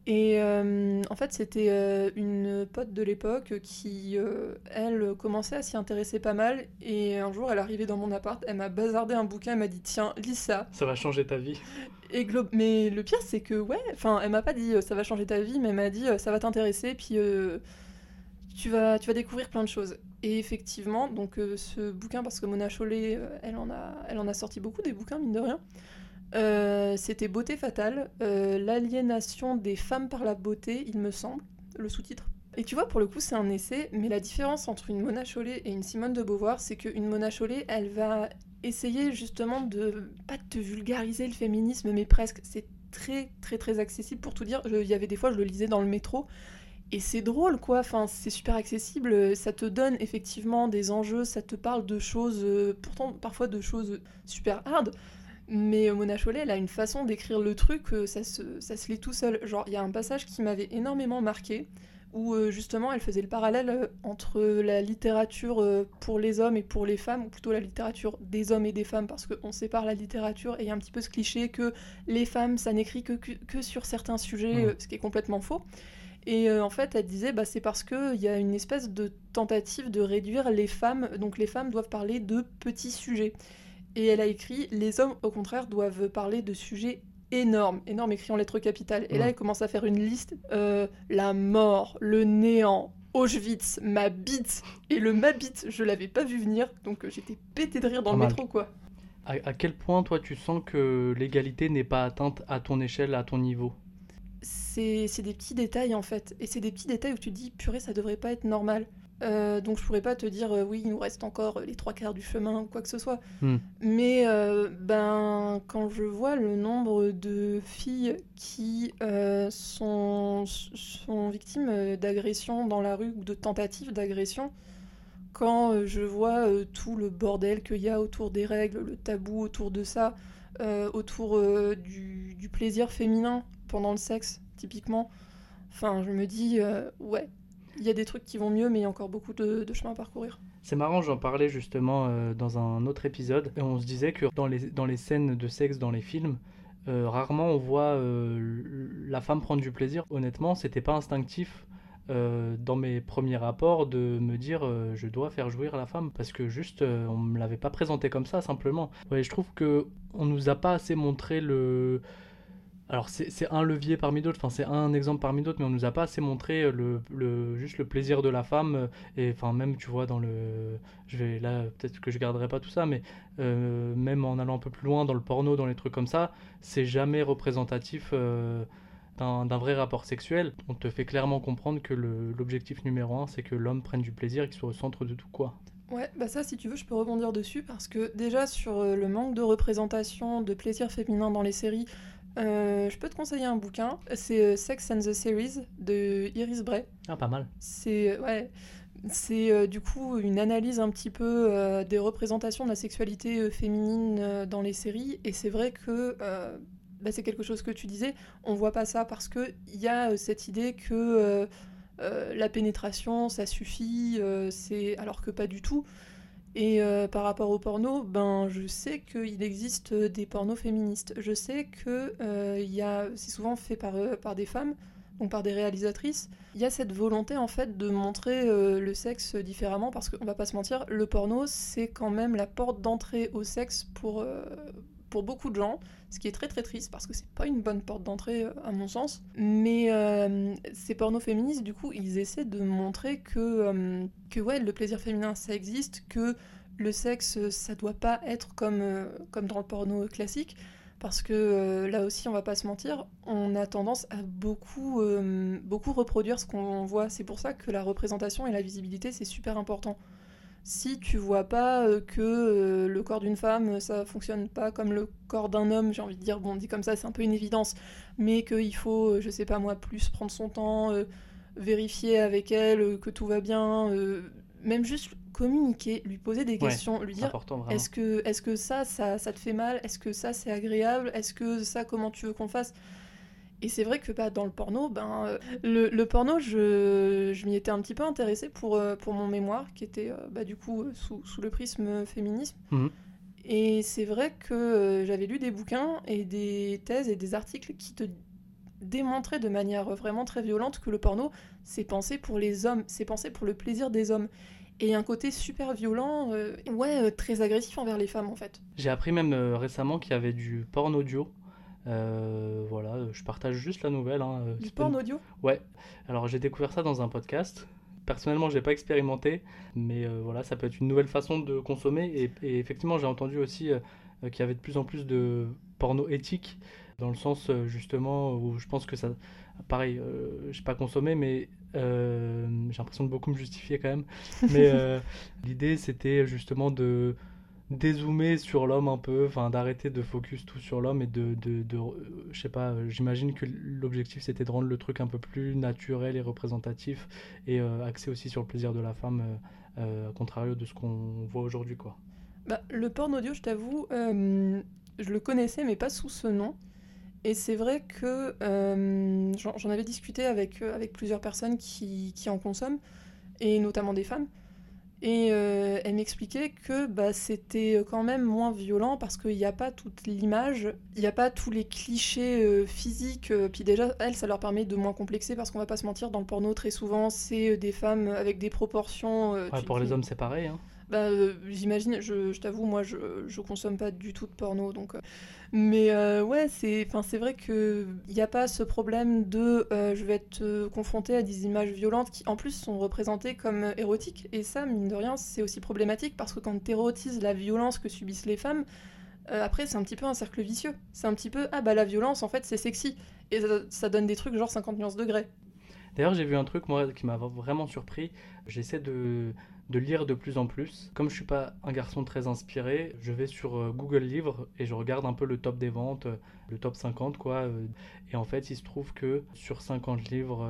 Et euh, en fait, c'était euh, une pote de l'époque qui, euh, elle, commençait à s'y intéresser pas mal. Et un jour, elle arrivait dans mon appart, elle m'a bazardé un bouquin, elle m'a dit Tiens, lis ça. Ça va changer ta vie. Et glo- mais le pire, c'est que, ouais, enfin, elle m'a pas dit ça va changer ta vie, mais elle m'a dit ça va t'intéresser, puis tu vas, tu vas découvrir plein de choses. Et effectivement, donc ce bouquin, parce que Mona Chollet, elle, en a, elle en a sorti beaucoup des bouquins, mine de rien. Euh, C'était Beauté fatale, euh, l'aliénation des femmes par la beauté, il me semble, le sous-titre. Et tu vois, pour le coup, c'est un essai, mais la différence entre une Mona Chollet et une Simone de Beauvoir, c'est qu'une Mona Chollet, elle va essayer justement de pas te vulgariser le féminisme, mais presque. C'est très, très, très accessible pour tout dire. Il y avait des fois, je le lisais dans le métro. Et c'est drôle, quoi. Enfin, c'est super accessible. Ça te donne effectivement des enjeux. Ça te parle de choses, euh, pourtant parfois de choses super hard. Mais Mona Chollet, elle a une façon d'écrire le truc, euh, ça se, ça se lit tout seul. Genre, il y a un passage qui m'avait énormément marqué, où euh, justement elle faisait le parallèle euh, entre la littérature pour les hommes et pour les femmes, ou plutôt la littérature des hommes et des femmes, parce qu'on sépare la littérature et il y a un petit peu ce cliché que les femmes, ça n'écrit que, que, sur certains sujets, euh, ce qui est complètement faux. Et euh, en fait, elle disait, bah, c'est parce qu'il y a une espèce de tentative de réduire les femmes, donc les femmes doivent parler de petits sujets. Et elle a écrit, les hommes, au contraire, doivent parler de sujets énormes, énormes écrits en lettres capitales. Et là, elle commence à faire une liste, euh, la mort, le néant, Auschwitz, ma bite. Et le ma bite, je l'avais pas vu venir, donc euh, j'étais pété de rire dans Pas le mal. métro, quoi. À, à quel point, toi, tu sens que l'égalité n'est pas atteinte à ton échelle, à ton niveau? C'est c'est des petits détails en fait. Et c'est des petits détails où tu te dis, purée, ça devrait pas être normal. Euh, donc je pourrais pas te dire, euh, oui, il nous reste encore les trois quarts du chemin ou quoi que ce soit. Hmm. Mais euh, ben, quand je vois le nombre de filles qui euh, sont, sont victimes euh, d'agressions dans la rue ou de tentatives d'agression, quand euh, je vois euh, tout le bordel qu'il y a autour des règles, le tabou autour de ça, euh, autour euh, du, du plaisir féminin pendant le sexe, typiquement, enfin, je me dis, euh, ouais, il y a des trucs qui vont mieux, mais il y a encore beaucoup de, chemin à parcourir. C'est marrant, j'en parlais justement euh, dans un autre épisode, et on se disait que dans les, dans les scènes de sexe dans les films, euh, rarement on voit euh, la femme prendre du plaisir. Honnêtement, c'était pas instinctif dans mes premiers rapports de me dire je dois faire jouir la femme parce que juste on me l'avait pas présenté comme ça simplement. Je trouve que on nous a pas assez montré le alors c'est un levier parmi d'autres, enfin c'est un exemple parmi d'autres, mais on nous a pas assez montré le, le juste le plaisir de la femme euh, et enfin même tu vois dans le je vais là peut-être que je garderai pas tout ça, mais euh, même en allant un peu plus loin dans le porno, dans les trucs comme ça, c'est jamais représentatif euh, d'un vrai rapport sexuel. On te fait clairement comprendre que l'objectif numéro un, c'est que l'homme prenne du plaisir et qu'il soit au centre de tout quoi. Ouais, bah ça, si tu veux, je peux rebondir dessus parce que déjà sur euh, le manque de représentation de plaisir féminin dans les séries, euh, je peux te conseiller un bouquin. C'est euh, Sex and the Series de Iris Bray. Ah pas mal. C'est ouais, c'est euh, du coup une analyse un petit peu euh, des représentations de la sexualité euh, féminine euh, dans les séries et c'est vrai que euh, bah, c'est quelque chose que tu disais, on voit pas ça parce que il y a euh, cette idée que euh, euh, la pénétration ça suffit, euh, c'est alors que pas du tout. Et euh, par rapport au porno, ben je sais qu'il existe des pornos féministes. Je sais que euh, c'est souvent fait par, euh, par des femmes, donc par des réalisatrices. Il y a cette volonté en fait de montrer euh, le sexe différemment parce qu'on va pas se mentir, le porno c'est quand même la porte d'entrée au sexe pour, euh, pour beaucoup de gens, ce qui est très très triste parce que c'est pas une bonne porte d'entrée euh, à mon sens. Mais euh, ces pornos féministes du coup ils essaient de montrer que, euh, que ouais le plaisir féminin ça existe, que le sexe ça doit pas être comme, comme dans le porno classique. Parce que là aussi, on va pas se mentir, on a tendance à beaucoup, beaucoup reproduire ce qu'on voit. C'est pour ça que la représentation et la visibilité, c'est super important. Si tu vois pas euh, que euh, le corps d'une femme, ça fonctionne pas comme le corps d'un homme, j'ai envie de dire, bon, dit comme ça, c'est un peu une évidence, mais qu'il faut, euh, je sais pas moi, plus prendre son temps, euh, vérifier avec elle euh, que tout va bien, euh, même juste communiquer, lui poser des Ouais, questions, lui dire est-ce que, est que ça, ça, ça te fait mal Est-ce que ça, c'est agréable Est-ce que ça, comment tu veux qu'on fasse? Et c'est vrai que bah, dans le porno, ben, euh, le, le porno, je, je m'y étais un petit peu intéressée pour, euh, pour mon mémoire, qui était euh, bah, du coup sous, sous le prisme féminisme. Mhm. Et c'est vrai que j'avais lu des bouquins et des thèses et des articles qui te démontraient de manière vraiment très violente que le porno, c'est pensé pour les hommes, c'est pensé pour le plaisir des hommes. Et un côté super violent, euh, ouais, euh, très agressif envers les femmes en fait. J'ai appris même euh, récemment qu'il y avait du porn audio. Euh, voilà, je partage juste la nouvelle. hein, euh, Du pas porn audio? Ouais. Alors j'ai découvert ça dans un podcast personnellement, j'ai pas expérimenté, mais voilà, ça peut être une nouvelle façon de consommer. Et, et effectivement, j'ai entendu aussi qu'il y avait de plus en plus de porno éthique, dans le sens justement où je pense que ça, pareil, euh, je n'ai pas consommé, mais euh, j'ai l'impression de beaucoup me justifier quand même. Mais euh, l'idée, c'était justement de dézoomer sur l'homme un peu, enfin d'arrêter de focus tout sur l'homme et de, de, de je sais pas, j'imagine que l'objectif c'était de rendre le truc un peu plus naturel et représentatif et axé aussi sur le plaisir de la femme, à contrario de ce qu'on voit aujourd'hui quoi. Bah, le porn audio, je t'avoue, je le connaissais mais pas sous ce nom. Et c'est vrai que euh, j'en avais discuté avec, euh, avec plusieurs personnes qui, qui, en consomment, et notamment des femmes. Et euh, elle m'expliquait que bah, c'était quand même moins violent parce qu'il n'y a pas toute l'image, il n'y a pas tous les clichés physiques. puis déjà, elles, ça leur permet de moins complexer parce qu'on va pas se mentir, dans le porno, très souvent, c'est des femmes avec des proportions. pour les hommes, c'est pareil. Hein. Bah, j'imagine, je, t'avoue, moi, je, je consomme pas du tout de porno, donc mais euh, ouais, c'est vrai qu'il n'y a pas ce problème de euh, je vais être euh, confronté à des images violentes qui en plus sont représentées comme érotiques. Et ça, mine de rien, c'est aussi problématique parce que quand tu érotises la violence que subissent les femmes, après c'est un petit peu un cercle vicieux. C'est un petit peu ah bah la violence en fait c'est sexy. Et ça, ça donne des trucs genre 50 nuances degrés. D'ailleurs, j'ai vu un truc moi qui m'a vraiment surpris. J'essaie de de lire de plus en plus. Comme je suis pas un garçon très inspiré, je vais sur euh, Google Livres et je regarde un peu le top des ventes, euh, le top 50 quoi. Euh, et en fait, il se trouve que sur 50 livres,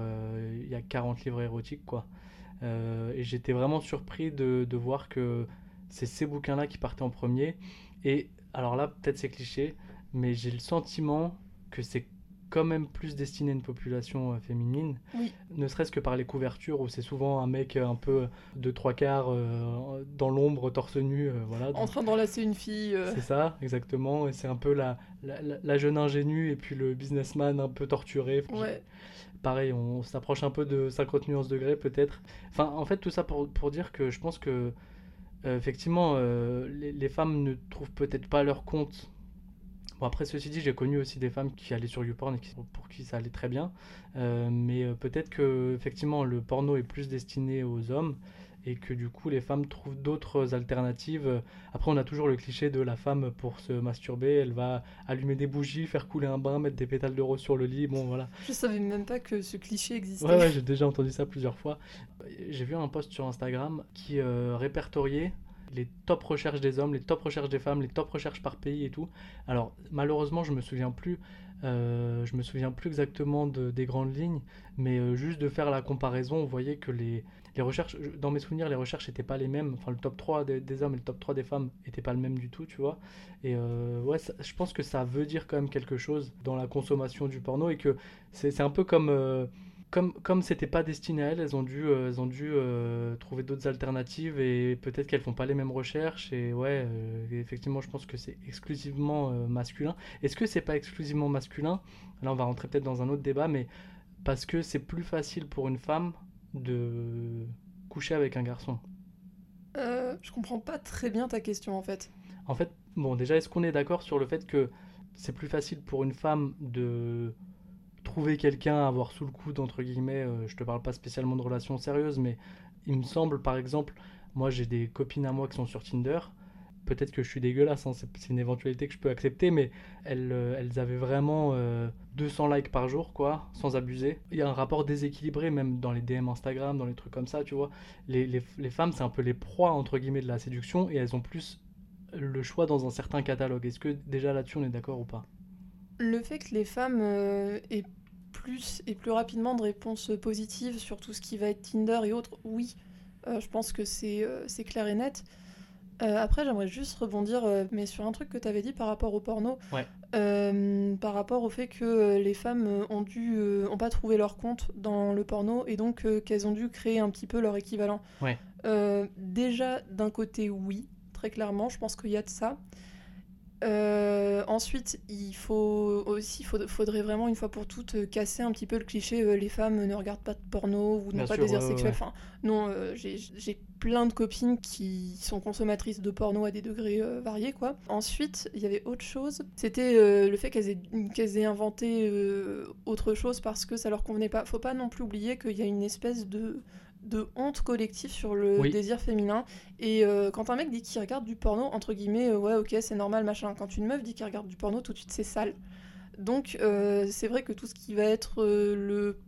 il y a 40 livres érotiques quoi. et j'étais vraiment surpris de, de voir que c'est ces bouquins-là qui partaient en premier. Et alors là, peut-être c'est cliché, mais j'ai le sentiment que c'est quand même plus destiné à une population euh, féminine, ne serait-ce que par les couvertures où c'est souvent un mec euh, un peu de trois quarts euh, dans l'ombre, torse nu, voilà. En train d'enlacer une fille. C'est ça, exactement, et c'est un peu la, la, jeune ingénue et puis le businessman un peu torturé. Ouais. Pareil, on s'approche un peu de 50 nuances degrés peut-être. Enfin, en fait, tout ça pour, pour dire que je pense que effectivement, les, les, femmes ne trouvent peut-être pas leur compte Bon, après, ceci dit, j'ai connu aussi des femmes qui allaient sur YouPorn et qui, pour qui ça allait très bien. Euh, mais euh, peut-être que, effectivement, le porno est plus destiné aux hommes et que du coup, les femmes trouvent d'autres alternatives. Après, on a toujours le cliché de la femme pour se masturber. Elle va allumer des bougies, faire couler un bain, mettre des pétales de rose sur le lit. Bon, voilà. Je savais même pas que ce cliché existait. Ouais, ouais j'ai déjà entendu ça plusieurs fois. J'ai vu un post sur Instagram qui euh, répertoriait les top recherches des hommes, les top recherches des femmes, les top recherches par pays et tout. Alors malheureusement, je me souviens plus, euh, je me souviens plus exactement de, des grandes lignes, mais euh, juste de faire la comparaison, on voyait que les, les recherches, dans mes souvenirs, les recherches n'étaient pas les mêmes. Enfin, le top 3 des, hommes et le top 3 des femmes n'étaient pas le même du tout, tu vois. Et euh, ouais, je pense que ça veut dire quand même quelque chose dans la consommation du porno et que c'est un peu comme comme comme c'était pas destiné à elles, elles ont dû euh, elles ont dû euh, trouver d'autres alternatives et peut-être qu'elles font pas les mêmes recherches et ouais euh, effectivement je pense que c'est exclusivement masculin. Est-ce que c'est pas exclusivement masculin? Là on va rentrer peut-être dans un autre débat mais parce que c'est plus facile pour une femme de coucher avec un garçon? je comprends pas très bien ta question en fait. En fait, bon déjà est-ce qu'on est d'accord sur le fait que c'est plus facile pour une femme de trouver quelqu'un à avoir sous le coude, entre guillemets, euh, je te parle pas spécialement de relations sérieuses, mais il me semble, par exemple, moi j'ai des copines à moi qui sont sur Tinder, peut-être que je suis dégueulasse, hein, c'est une éventualité que je peux accepter, mais elles, euh, elles avaient vraiment 200 euh, likes par jour, quoi, sans abuser. Il y a un rapport déséquilibré, même dans les DM Instagram, dans les trucs comme ça, tu vois. Les, les, les femmes, c'est un peu les proies, entre guillemets, de la séduction, et elles ont plus le choix dans un certain catalogue. Est-ce que déjà là-dessus, on est d'accord ou pas? Le fait que les femmes aient plus et plus rapidement de réponses positives sur tout ce qui va être Tinder et autres, oui, euh, je pense que c'est euh, clair et net. Euh, après, j'aimerais juste rebondir, mais sur un truc que tu avais dit par rapport au porno, par rapport au fait que les femmes ont dû, ont pas trouvé leur compte dans le porno et donc qu'elles ont dû créer un petit peu leur équivalent. déjà, d'un côté, oui, très clairement, je pense qu'il y a de ça. Euh, ensuite, il faut aussi, faudrait vraiment une fois pour toutes euh, casser un petit peu le cliché euh, les femmes ne regardent pas de porno ou n'ont pas de désir sexuel. Enfin, non, j'ai plein de copines qui sont consommatrices de porno à des degrés variés, quoi. Ensuite, il y avait autre chose. C'était le fait qu'elles aient, qu'elles aient, inventé autre chose parce que ça leur convenait pas. Faut pas non plus oublier qu'il y a une espèce de de honte collective sur le Oui. désir féminin. Et euh, quand un mec dit qu'il regarde du porno, entre guillemets, euh, ouais, ok, c'est normal, machin. Quand une meuf dit qu'elle regarde du porno, tout de suite, c'est sale. Donc, euh, c'est vrai que tout ce qui va être le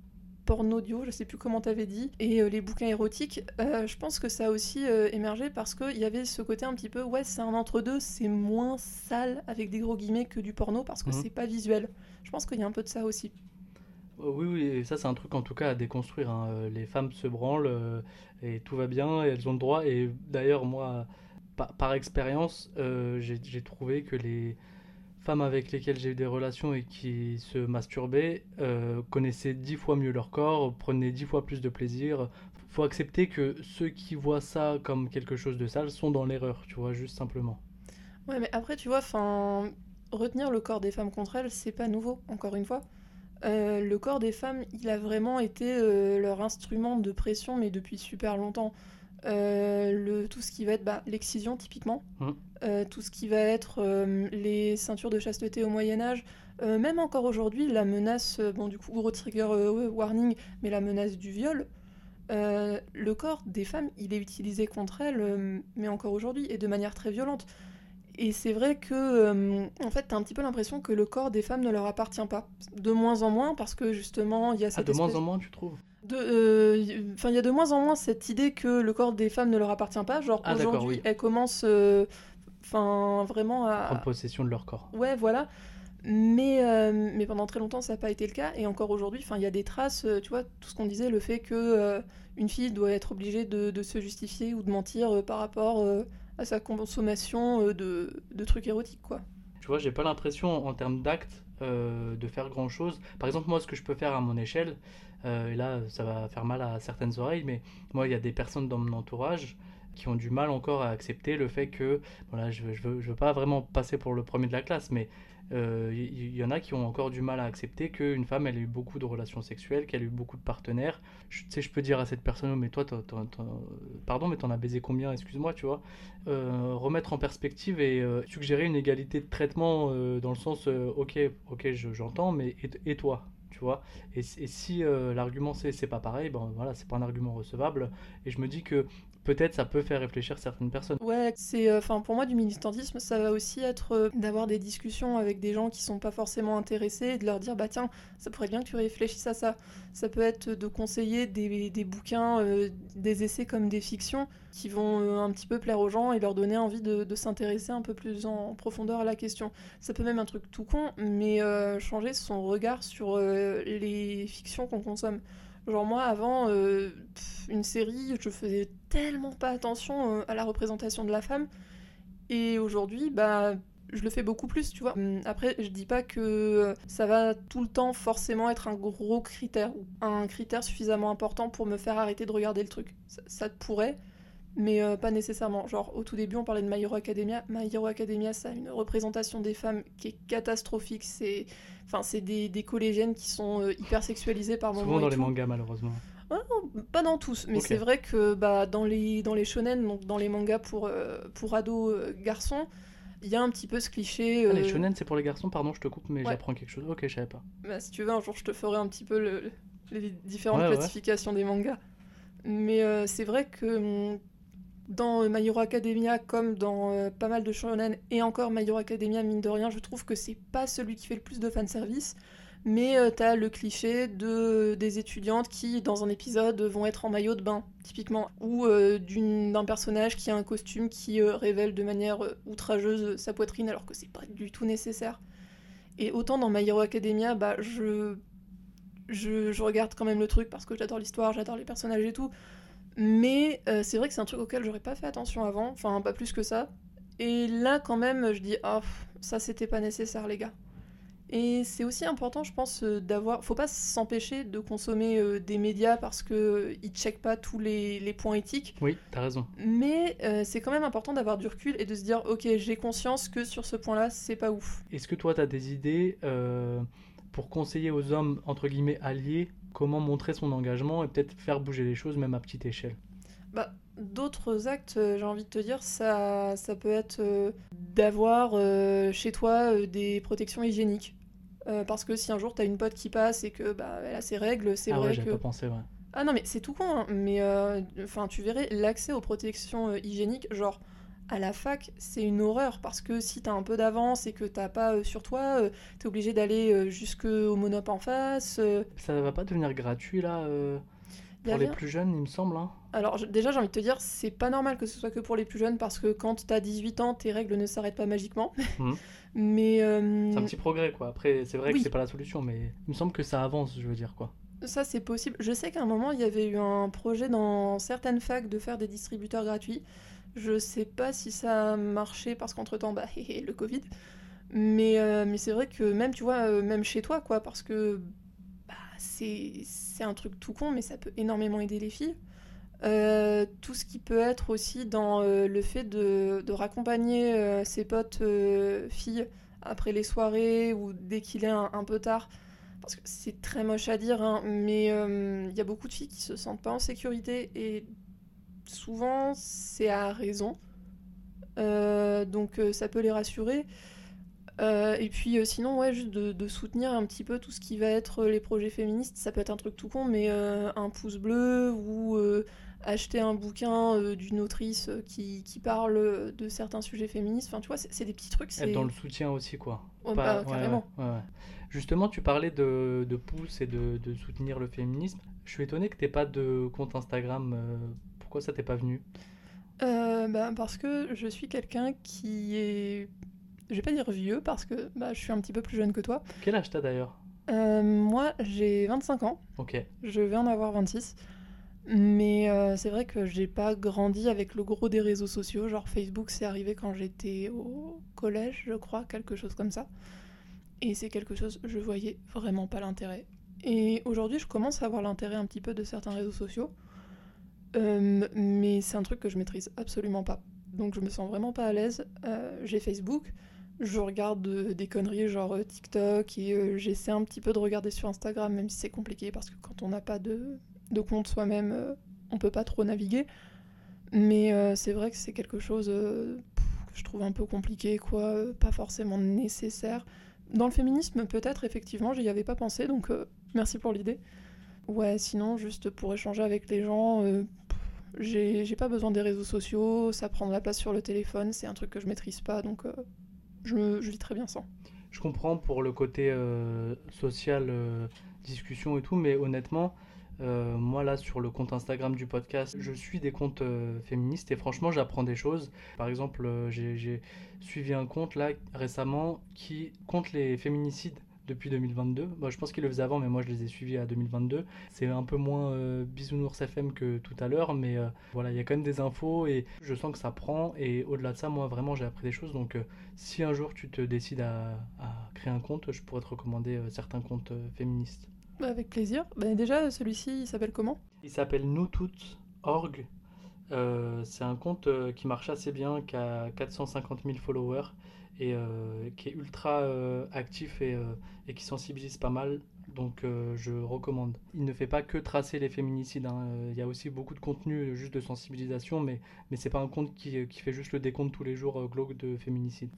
porno audio, je sais plus comment t'avais dit, et les bouquins érotiques, je pense que ça a aussi émergé parce qu'il y avait ce côté un petit peu, ouais, c'est un entre-deux, c'est moins sale avec des gros guillemets que du porno parce que Mhm. c'est pas visuel. Je pense qu'il y a un peu de ça aussi. Euh, Oui, oui, ça c'est un truc en tout cas à déconstruire. hein. Euh, Les femmes se branlent euh, et tout va bien et elles ont le droit. Et d'ailleurs, moi, par, expérience, j'ai trouvé que les femmes avec lesquelles j'ai eu des relations et qui se masturbaient connaissaient dix fois mieux leur corps, prenaient dix fois plus de plaisir. Faut accepter que ceux qui voient ça comme quelque chose de sale sont dans l'erreur, tu vois, juste simplement. Ouais, mais après, tu vois, enfin, retenir le corps des femmes contre elles, c'est pas nouveau, encore une fois. Euh, le corps des femmes, il a vraiment été euh, leur instrument de pression, mais depuis super longtemps. Euh, le, tout ce qui va être bah, l'excision, typiquement. Euh, tout ce qui va être les ceintures de chasteté au Moyen-Âge. Même encore aujourd'hui, la menace, bon, du coup, gros trigger warning, mais la menace du viol. Le corps des femmes, il est utilisé contre elles, mais encore aujourd'hui, et de manière très violente. Et c'est vrai que, euh, en fait, t'as un petit peu l'impression que le corps des femmes ne leur appartient pas. De moins en moins, parce que justement, il y a Ah, cette de moins en moins, tu trouves? euh, Enfin, il y a de moins en moins cette idée que le corps des femmes ne leur appartient pas. Genre, Ah, aujourd'hui, oui. elles commencent euh, enfin, vraiment Prendre à. possession de leur corps. Ouais, voilà. Mais, euh, mais pendant très longtemps, ça n'a pas été le cas. Et encore aujourd'hui, il y a des traces, tu vois, tout ce qu'on disait, le fait que euh, une fille doit être obligée de, de se justifier ou de mentir euh, par rapport à sa consommation euh, de, trucs érotiques, quoi. Tu vois, j'ai pas l'impression en termes d'actes euh, de faire grand chose. Par exemple, moi, ce que je peux faire à mon échelle, euh, et là, ça va faire mal à certaines oreilles, mais moi, il y a des personnes dans mon entourage qui ont du mal encore à accepter le fait que, voilà, je veux, je veux, je veux pas vraiment passer pour le premier de la classe, mais euh, il y, y en a qui ont encore du mal à accepter qu'une femme, elle ait eu beaucoup de relations sexuelles, qu'elle ait eu beaucoup de partenaires. Tu sais, je peux dire à cette personne, Oh, mais toi, pardon, mais t'en as baisé combien, excuse-moi, tu vois. Euh, remettre en perspective et euh, suggérer une égalité de traitement euh, dans le sens, euh, ok, ok, je- j'entends, mais et, toi tu vois et, si euh, l'argument c'est c'est pas pareil ben voilà c'est pas un argument recevable et je me dis que peut-être ça peut faire réfléchir certaines personnes Ouais, c'est, enfin, pour moi, du militantisme, ça va aussi être euh, d'avoir des discussions avec des gens qui sont pas forcément intéressés et de leur dire, bah tiens, ça pourrait bien que tu réfléchisses à ça. Ça peut être de conseiller des, bouquins, euh, des essais comme des fictions qui vont euh, un petit peu plaire aux gens et leur donner envie de, de s'intéresser un peu plus en profondeur à la question. Ça peut même un truc tout con, mais euh, changer son regard sur euh, les fictions qu'on consomme. Genre moi avant euh, une série, je faisais tellement pas attention euh, à la représentation de la femme et aujourd'hui bah je le fais beaucoup plus, tu vois. Hum, Après, je dis pas que euh, ça va tout le temps forcément être un gros critère ou un critère suffisamment important pour me faire arrêter de regarder le truc. Ça pourrait, mais euh, pas nécessairement. Genre, au tout début, on parlait de My Hero Academia. My Hero Academia, ça a une représentation des femmes qui est catastrophique. C'est, enfin, des, des collégiennes qui sont euh, hyper sexualisées par moments. souvent dans les tout. mangas malheureusement non, pas dans tous, mais c'est vrai que bah, dans, les, dans les shonen, donc dans les mangas pour, euh, pour ados euh, garçons, il y a un petit peu ce cliché. Ah, les shonen c'est pour les garçons pardon je te coupe mais ouais. j'apprends quelque chose ok je savais pas bah, si tu veux, un jour, je te ferai un petit peu le- les différentes Ouais, ouais. classifications des mangas. Mais euh, c'est vrai que hum, dans My Hero Academia, comme dans euh, pas mal de shonen, et encore My Hero Academia, mine de rien, je trouve que c'est pas celui qui fait le plus de fanservice. Mais euh, t'as le cliché de, des étudiantes qui, dans un épisode, vont être en maillot de bain, typiquement. Ou euh, d'un personnage qui a un costume qui euh, révèle de manière euh, outrageuse sa poitrine, alors que c'est pas du tout nécessaire. Et autant dans My Hero Academia, bah, je, je regarde quand même le truc parce que j'adore l'histoire, j'adore les personnages et tout. Mais euh, c'est vrai que c'est un truc auquel j'aurais pas fait attention avant, enfin pas plus que ça. Et là, quand même, je dis, ah, pff, ça c'était pas nécessaire, les gars. Et c'est aussi important, je pense, euh, d'avoir. Faut pas s'empêcher de consommer euh, des médias parce que ils checkent pas tous les, les points éthiques. oui t'as raison Mais euh, c'est quand même important d'avoir du recul et de se dire, ok, j'ai conscience que sur ce point-là, c'est pas ouf. est-ce que toi t'as des idées pour conseiller aux hommes entre guillemets alliés comment montrer son engagement et peut-être faire bouger les choses même à petite échelle Bah, d'autres actes, euh, j'ai envie de te dire, ça, ça peut être euh, d'avoir euh, chez toi euh, des protections hygiéniques. Parce que si un jour t'as une pote qui passe et que bah, elle a ses règles, c'est ah vrai ouais que. j'avais pas pensé ouais Ah non, mais c'est tout con, hein, mais enfin, tu verrais l'accès aux protections hygiéniques, genre à la fac, c'est une horreur parce que si t'as un peu d'avance et que t'as pas euh, sur toi, euh, t'es obligé d'aller euh, jusqu'au monop en face. euh. Ça va pas devenir gratuit là a pour les rien. plus jeunes, il me semble. hein. Alors je- déjà, j'ai envie de te dire, c'est pas normal que ce soit que pour les plus jeunes parce que quand t'as 18 ans, tes règles ne s'arrêtent pas magiquement. Mhm. mais C'est un petit progrès quoi. Après, c'est vrai Oui. que c'est pas la solution, mais il me semble que ça avance, je veux dire quoi. Ça, c'est possible. Je sais qu'à un moment, il y avait eu un projet dans certaines facs de faire des distributeurs gratuits. Je sais pas si ça a marché parce qu'entre-temps, bah, le Covid. Mais, euh, mais c'est vrai que même, tu vois, euh, même chez toi, quoi, parce que bah, c'est un truc tout con, mais ça peut énormément aider les filles. Euh, tout ce qui peut être aussi dans le fait de, raccompagner ses potes filles après les soirées ou dès qu'il est un, peu tard. Parce que c'est très moche à dire, hein, mais il y a beaucoup de filles qui se sentent pas en sécurité et souvent c'est à raison. Euh, donc euh, ça peut les rassurer. Euh, et puis sinon, ouais, juste de, de soutenir un petit peu tout ce qui va être les projets féministes. Ça peut être un truc tout con, mais un pouce bleu ou acheter un bouquin d'une autrice qui, qui parle de certains sujets féministes. Enfin, tu vois, c'est des petits trucs. Être dans le soutien aussi quoi. Ouais, Pas- bah, ouais, carrément. ouais, ouais, ouais. Justement, tu parlais de, de pouce et de, de soutenir le féminisme. Je suis étonné que t'aies pas de compte Instagram. Pourquoi ça t'est pas venu? Euh, bah, parce que je suis quelqu'un qui est. Je vais pas dire vieux parce que bah, je suis un petit peu plus jeune que toi. Quel âge t'as d'ailleurs? Euh, moi, j'ai 25 ans. Ok. Je vais en avoir 26. Mais euh, c'est vrai que j'ai pas grandi avec le gros des réseaux sociaux. Genre Facebook, c'est arrivé quand j'étais au collège, je crois, quelque chose comme ça. Et c'est quelque chose, je voyais vraiment pas l'intérêt. Et aujourd'hui, je commence à voir l'intérêt un petit peu de certains réseaux sociaux. Euh, mais c'est un truc que je maîtrise absolument pas. Donc je me sens vraiment pas à l'aise. Euh, j'ai Facebook, je regarde euh, des conneries genre TikTok et j'essaie un petit peu de regarder sur Instagram, même si c'est compliqué parce que quand on n'a pas de, de compte soi-même, on peut pas trop naviguer. Mais c'est vrai que c'est quelque chose que je trouve un peu compliqué, quoi, pas forcément nécessaire. Dans le féminisme, peut-être, effectivement, j'y avais pas pensé, donc merci pour l'idée. Ouais, sinon, juste pour échanger avec les gens, euh, j'ai pas besoin des réseaux sociaux, ça prend de la place sur le téléphone, c'est un truc que je maîtrise pas, donc euh, je, je vis très bien sans. Je comprends pour le côté euh, social, discussion et tout, mais honnêtement, moi là sur le compte Instagram du podcast, je suis des comptes féministes et franchement j'apprends des choses. Par exemple, j'ai suivi un compte là récemment qui compte les féminicides depuis 2022. Bah, je pense qu'il le faisait avant, mais moi je les ai suivis à 2022. C'est un peu moins euh, bisounours FM que tout à l'heure, mais euh, voilà, il y a quand même des infos et je sens que ça prend. Et au-delà de ça, moi vraiment j'ai appris des choses. Donc euh, si un jour tu te décides à, à créer un compte, je pourrais te recommander euh, certains comptes féministes. Bah, avec plaisir. Bah, déjà, celui-ci, il s'appelle comment? Il s'appelle nous toutes org. C'est un compte qui marche assez bien, qui a 450 000 followers et euh, qui est ultra euh, actif et, euh, et qui sensibilise pas mal. Donc je recommande. Il ne fait pas que tracer les féminicides. hein. Il y a aussi beaucoup de contenu juste de sensibilisation, mais, mais c'est pas un compte qui, fait juste le décompte tous les jours glauque de féminicides.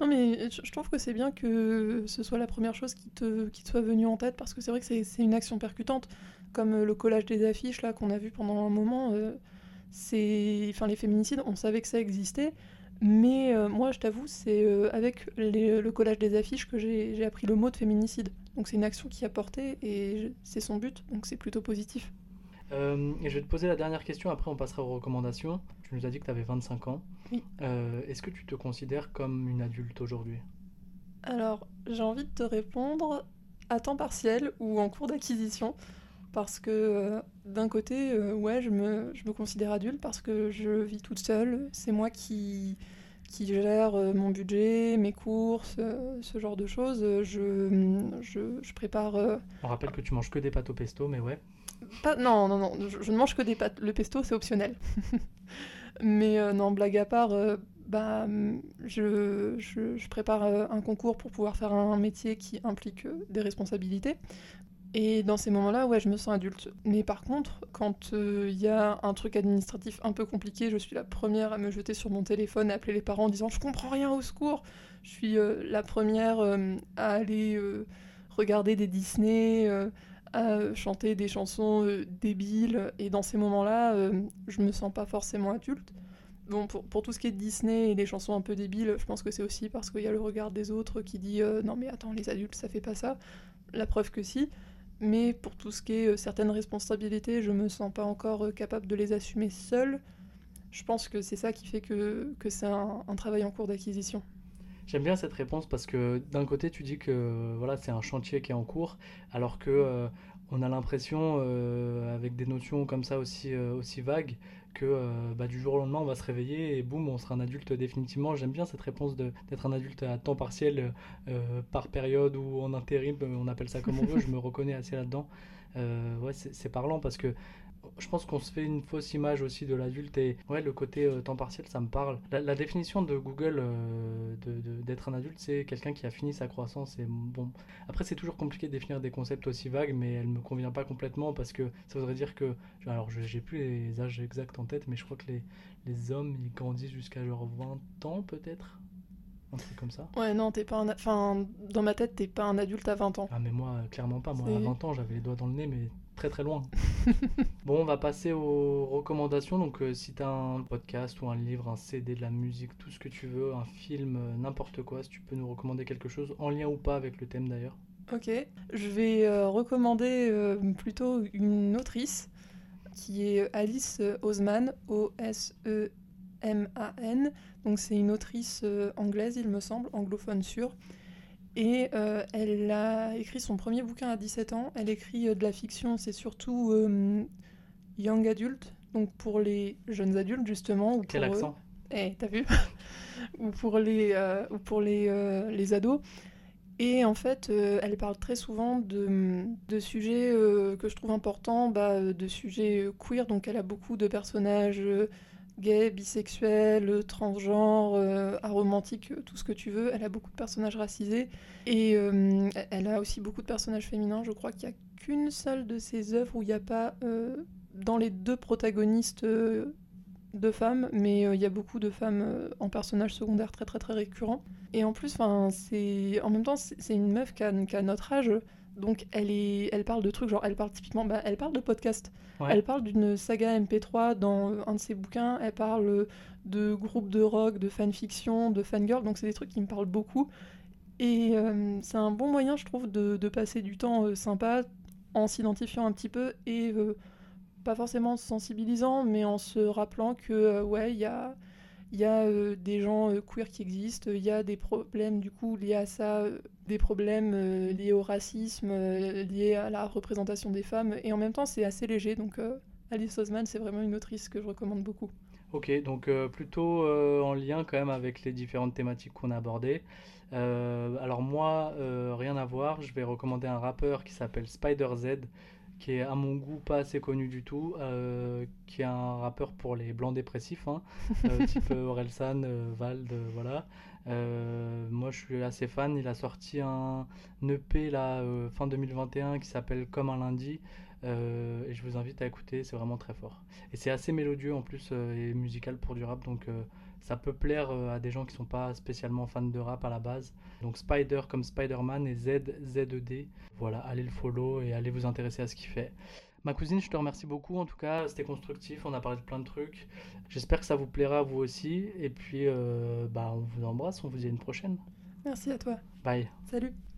Non, mais je trouve que c'est bien que ce soit la première chose qui te, soit venue en tête, parce que c'est vrai que c'est une action percutante, comme le collage des affiches là qu'on a vu pendant un moment. c'est, enfin, les féminicides, on savait que ça existait, mais euh, moi, je t'avoue, c'est euh, avec les- le collage des affiches que j'ai appris le mot de féminicide. Donc c'est une action qui a porté et c'est son but, donc c'est plutôt positif. Euh, et je vais te poser la dernière question, après on passera aux recommandations. Tu nous as dit que tu avais 25 ans. Oui. Est-ce que tu te considères comme une adulte aujourd'hui? Alors, j'ai envie de te répondre à temps partiel ou en cours d'acquisition. Parce que euh, d'un côté, euh, ouais, je me, je me considère adulte parce que je vis toute seule. C'est moi qui, qui gère euh, mon budget, mes courses, ce genre de choses. Je, je, je prépare. On rappelle que tu manges que des pâtes au pesto, mais ouais. pas, non, non, non, je, je ne mange que des pâtes. Le pesto, c'est optionnel. Mais non, blague à part, bah, je, je- je prépare un concours pour pouvoir faire un métier qui implique des responsabilités. Et dans ces moments-là, ouais, je me sens adulte. Mais par contre, quand il y a un truc administratif un peu compliqué, je suis la première à me jeter sur mon téléphone, à appeler les parents en disant Je comprends rien au secours. Je suis euh, la première euh, à aller euh, regarder des Disney, euh, à chanter des chansons débiles. Et dans ces moments-là, je me sens pas forcément adulte. Bon, pour, pour, tout ce qui est Disney et les chansons un peu débiles, je pense que c'est aussi parce qu'il y a le regard des autres qui dit non mais attends les adultes ça fait pas ça. La preuve que si. Mais pour tout ce qui est certaines responsabilités, je me sens pas encore capable de les assumer seule. Je pense que c'est ça qui fait que, c'est un, travail en cours d'acquisition. J'aime bien cette réponse parce que d'un côté tu dis que voilà c'est un chantier qui est en cours alors que euh, on a l'impression euh, avec des notions comme ça aussi, euh, aussi vagues que bah, du jour au lendemain on va se réveiller et boum on sera un adulte définitivement. J'aime bien cette réponse d'être un adulte à temps partiel par période ou en intérim, on appelle ça comme on veut, je me reconnais assez là-dedans. ouais, c'est parlant parce que je pense qu'on se fait une fausse image aussi de l'adulte et ouais le côté euh, temps partiel ça me parle. La, définition de Google euh, d'être un adulte c'est quelqu'un qui a fini sa croissance et bon après c'est toujours compliqué de définir des concepts aussi vagues mais elle me convient pas complètement parce que ça voudrait dire que alors j'ai plus les âges exacts en tête mais je crois que les, les hommes ils grandissent jusqu'à genre 20 ans peut-être? Un truc comme ça. Ouais, non, t'es pas un. Enfin, dans ma tête, t'es pas un adulte à 20 ans. Ah, mais moi, clairement pas. Moi, à 20 ans, j'avais les doigts dans le nez, mais très très loin. bon, on va passer aux recommandations. Donc, euh, si tu as un podcast ou un livre, un CD, de la musique, tout ce que tu veux, un film, euh, n'importe quoi, si tu peux nous recommander quelque chose, en lien ou pas avec le thème d'ailleurs. Ok, je vais euh, recommander plutôt une autrice qui est Alice Osman, O-S-E-M-A-N. Donc, c'est une autrice anglaise, il me semble, anglophone sûre. Et euh, elle a écrit son premier bouquin à 17 ans. Elle écrit euh, de la fiction, c'est surtout euh, young adult, donc pour les jeunes adultes justement. Ou Quel accent? Eh, t'as vu? Ou pour les, ou pour les, les ados. Et en fait, elle parle très souvent de, de sujets que je trouve importants, bah, de sujets queer. Donc elle a beaucoup de personnages gay, bisexuel, transgenre, euh, aromantique, tout ce que tu veux. Elle a beaucoup de personnages racisés et euh, elle a aussi beaucoup de personnages féminins. Je crois qu'il n'y a qu'une seule de ses œuvres où il n'y a pas euh, dans les deux protagonistes de femmes, mais il y a beaucoup de femmes en personnages secondaires très très très récurrents. Et en plus, en même temps c'est une meuf qui a notre âge. Donc elle, est, elle parle de trucs, genre elle parle typiquement, bah, elle parle de podcast. Elle parle d'une saga MP3 dans un de ses bouquins, elle parle de groupes de rock, de fanfiction, de fangirl, donc c'est des trucs qui me parlent beaucoup. Et euh, c'est un bon moyen, je trouve, de, de passer du temps euh, sympa en s'identifiant un petit peu et euh, pas forcément en se sensibilisant, mais en se rappelant que, ouais, il y a il y a euh, des gens euh, queer qui existent, il y a des problèmes du coup liés à ça, euh, des problèmes liés au racisme, liés à la représentation des femmes, et en même temps c'est assez léger, donc Alice Osman c'est vraiment une autrice que je recommande beaucoup. Ok, donc plutôt en lien quand même avec les différentes thématiques qu'on a abordées. alors moi, rien à voir, je vais recommander un rappeur qui s'appelle Spider Z qui est à mon goût pas assez connu du tout, euh, qui est un rappeur pour les blancs dépressifs, hein, euh, type euh, Orelsan, Vald, voilà. moi je suis assez fan, il a sorti un EP là, fin 2021 qui s'appelle Comme un lundi, et je vous invite à écouter, c'est vraiment très fort. Et c'est assez mélodieux en plus et musical pour du rap, donc ça peut plaire à des gens qui sont pas spécialement fans de rap à la base. Donc Spider comme Spider-Man et Z, Z-E-D. Voilà, allez le follow et allez vous intéresser à ce qu'il fait. Ma cousine, je te remercie beaucoup. En tout cas, c'était constructif. On a parlé de plein de trucs. J'espère que ça vous plaira à vous aussi. Et puis, euh, bah, on vous embrasse. On vous dit à une prochaine. Merci à toi. Bye. Salut.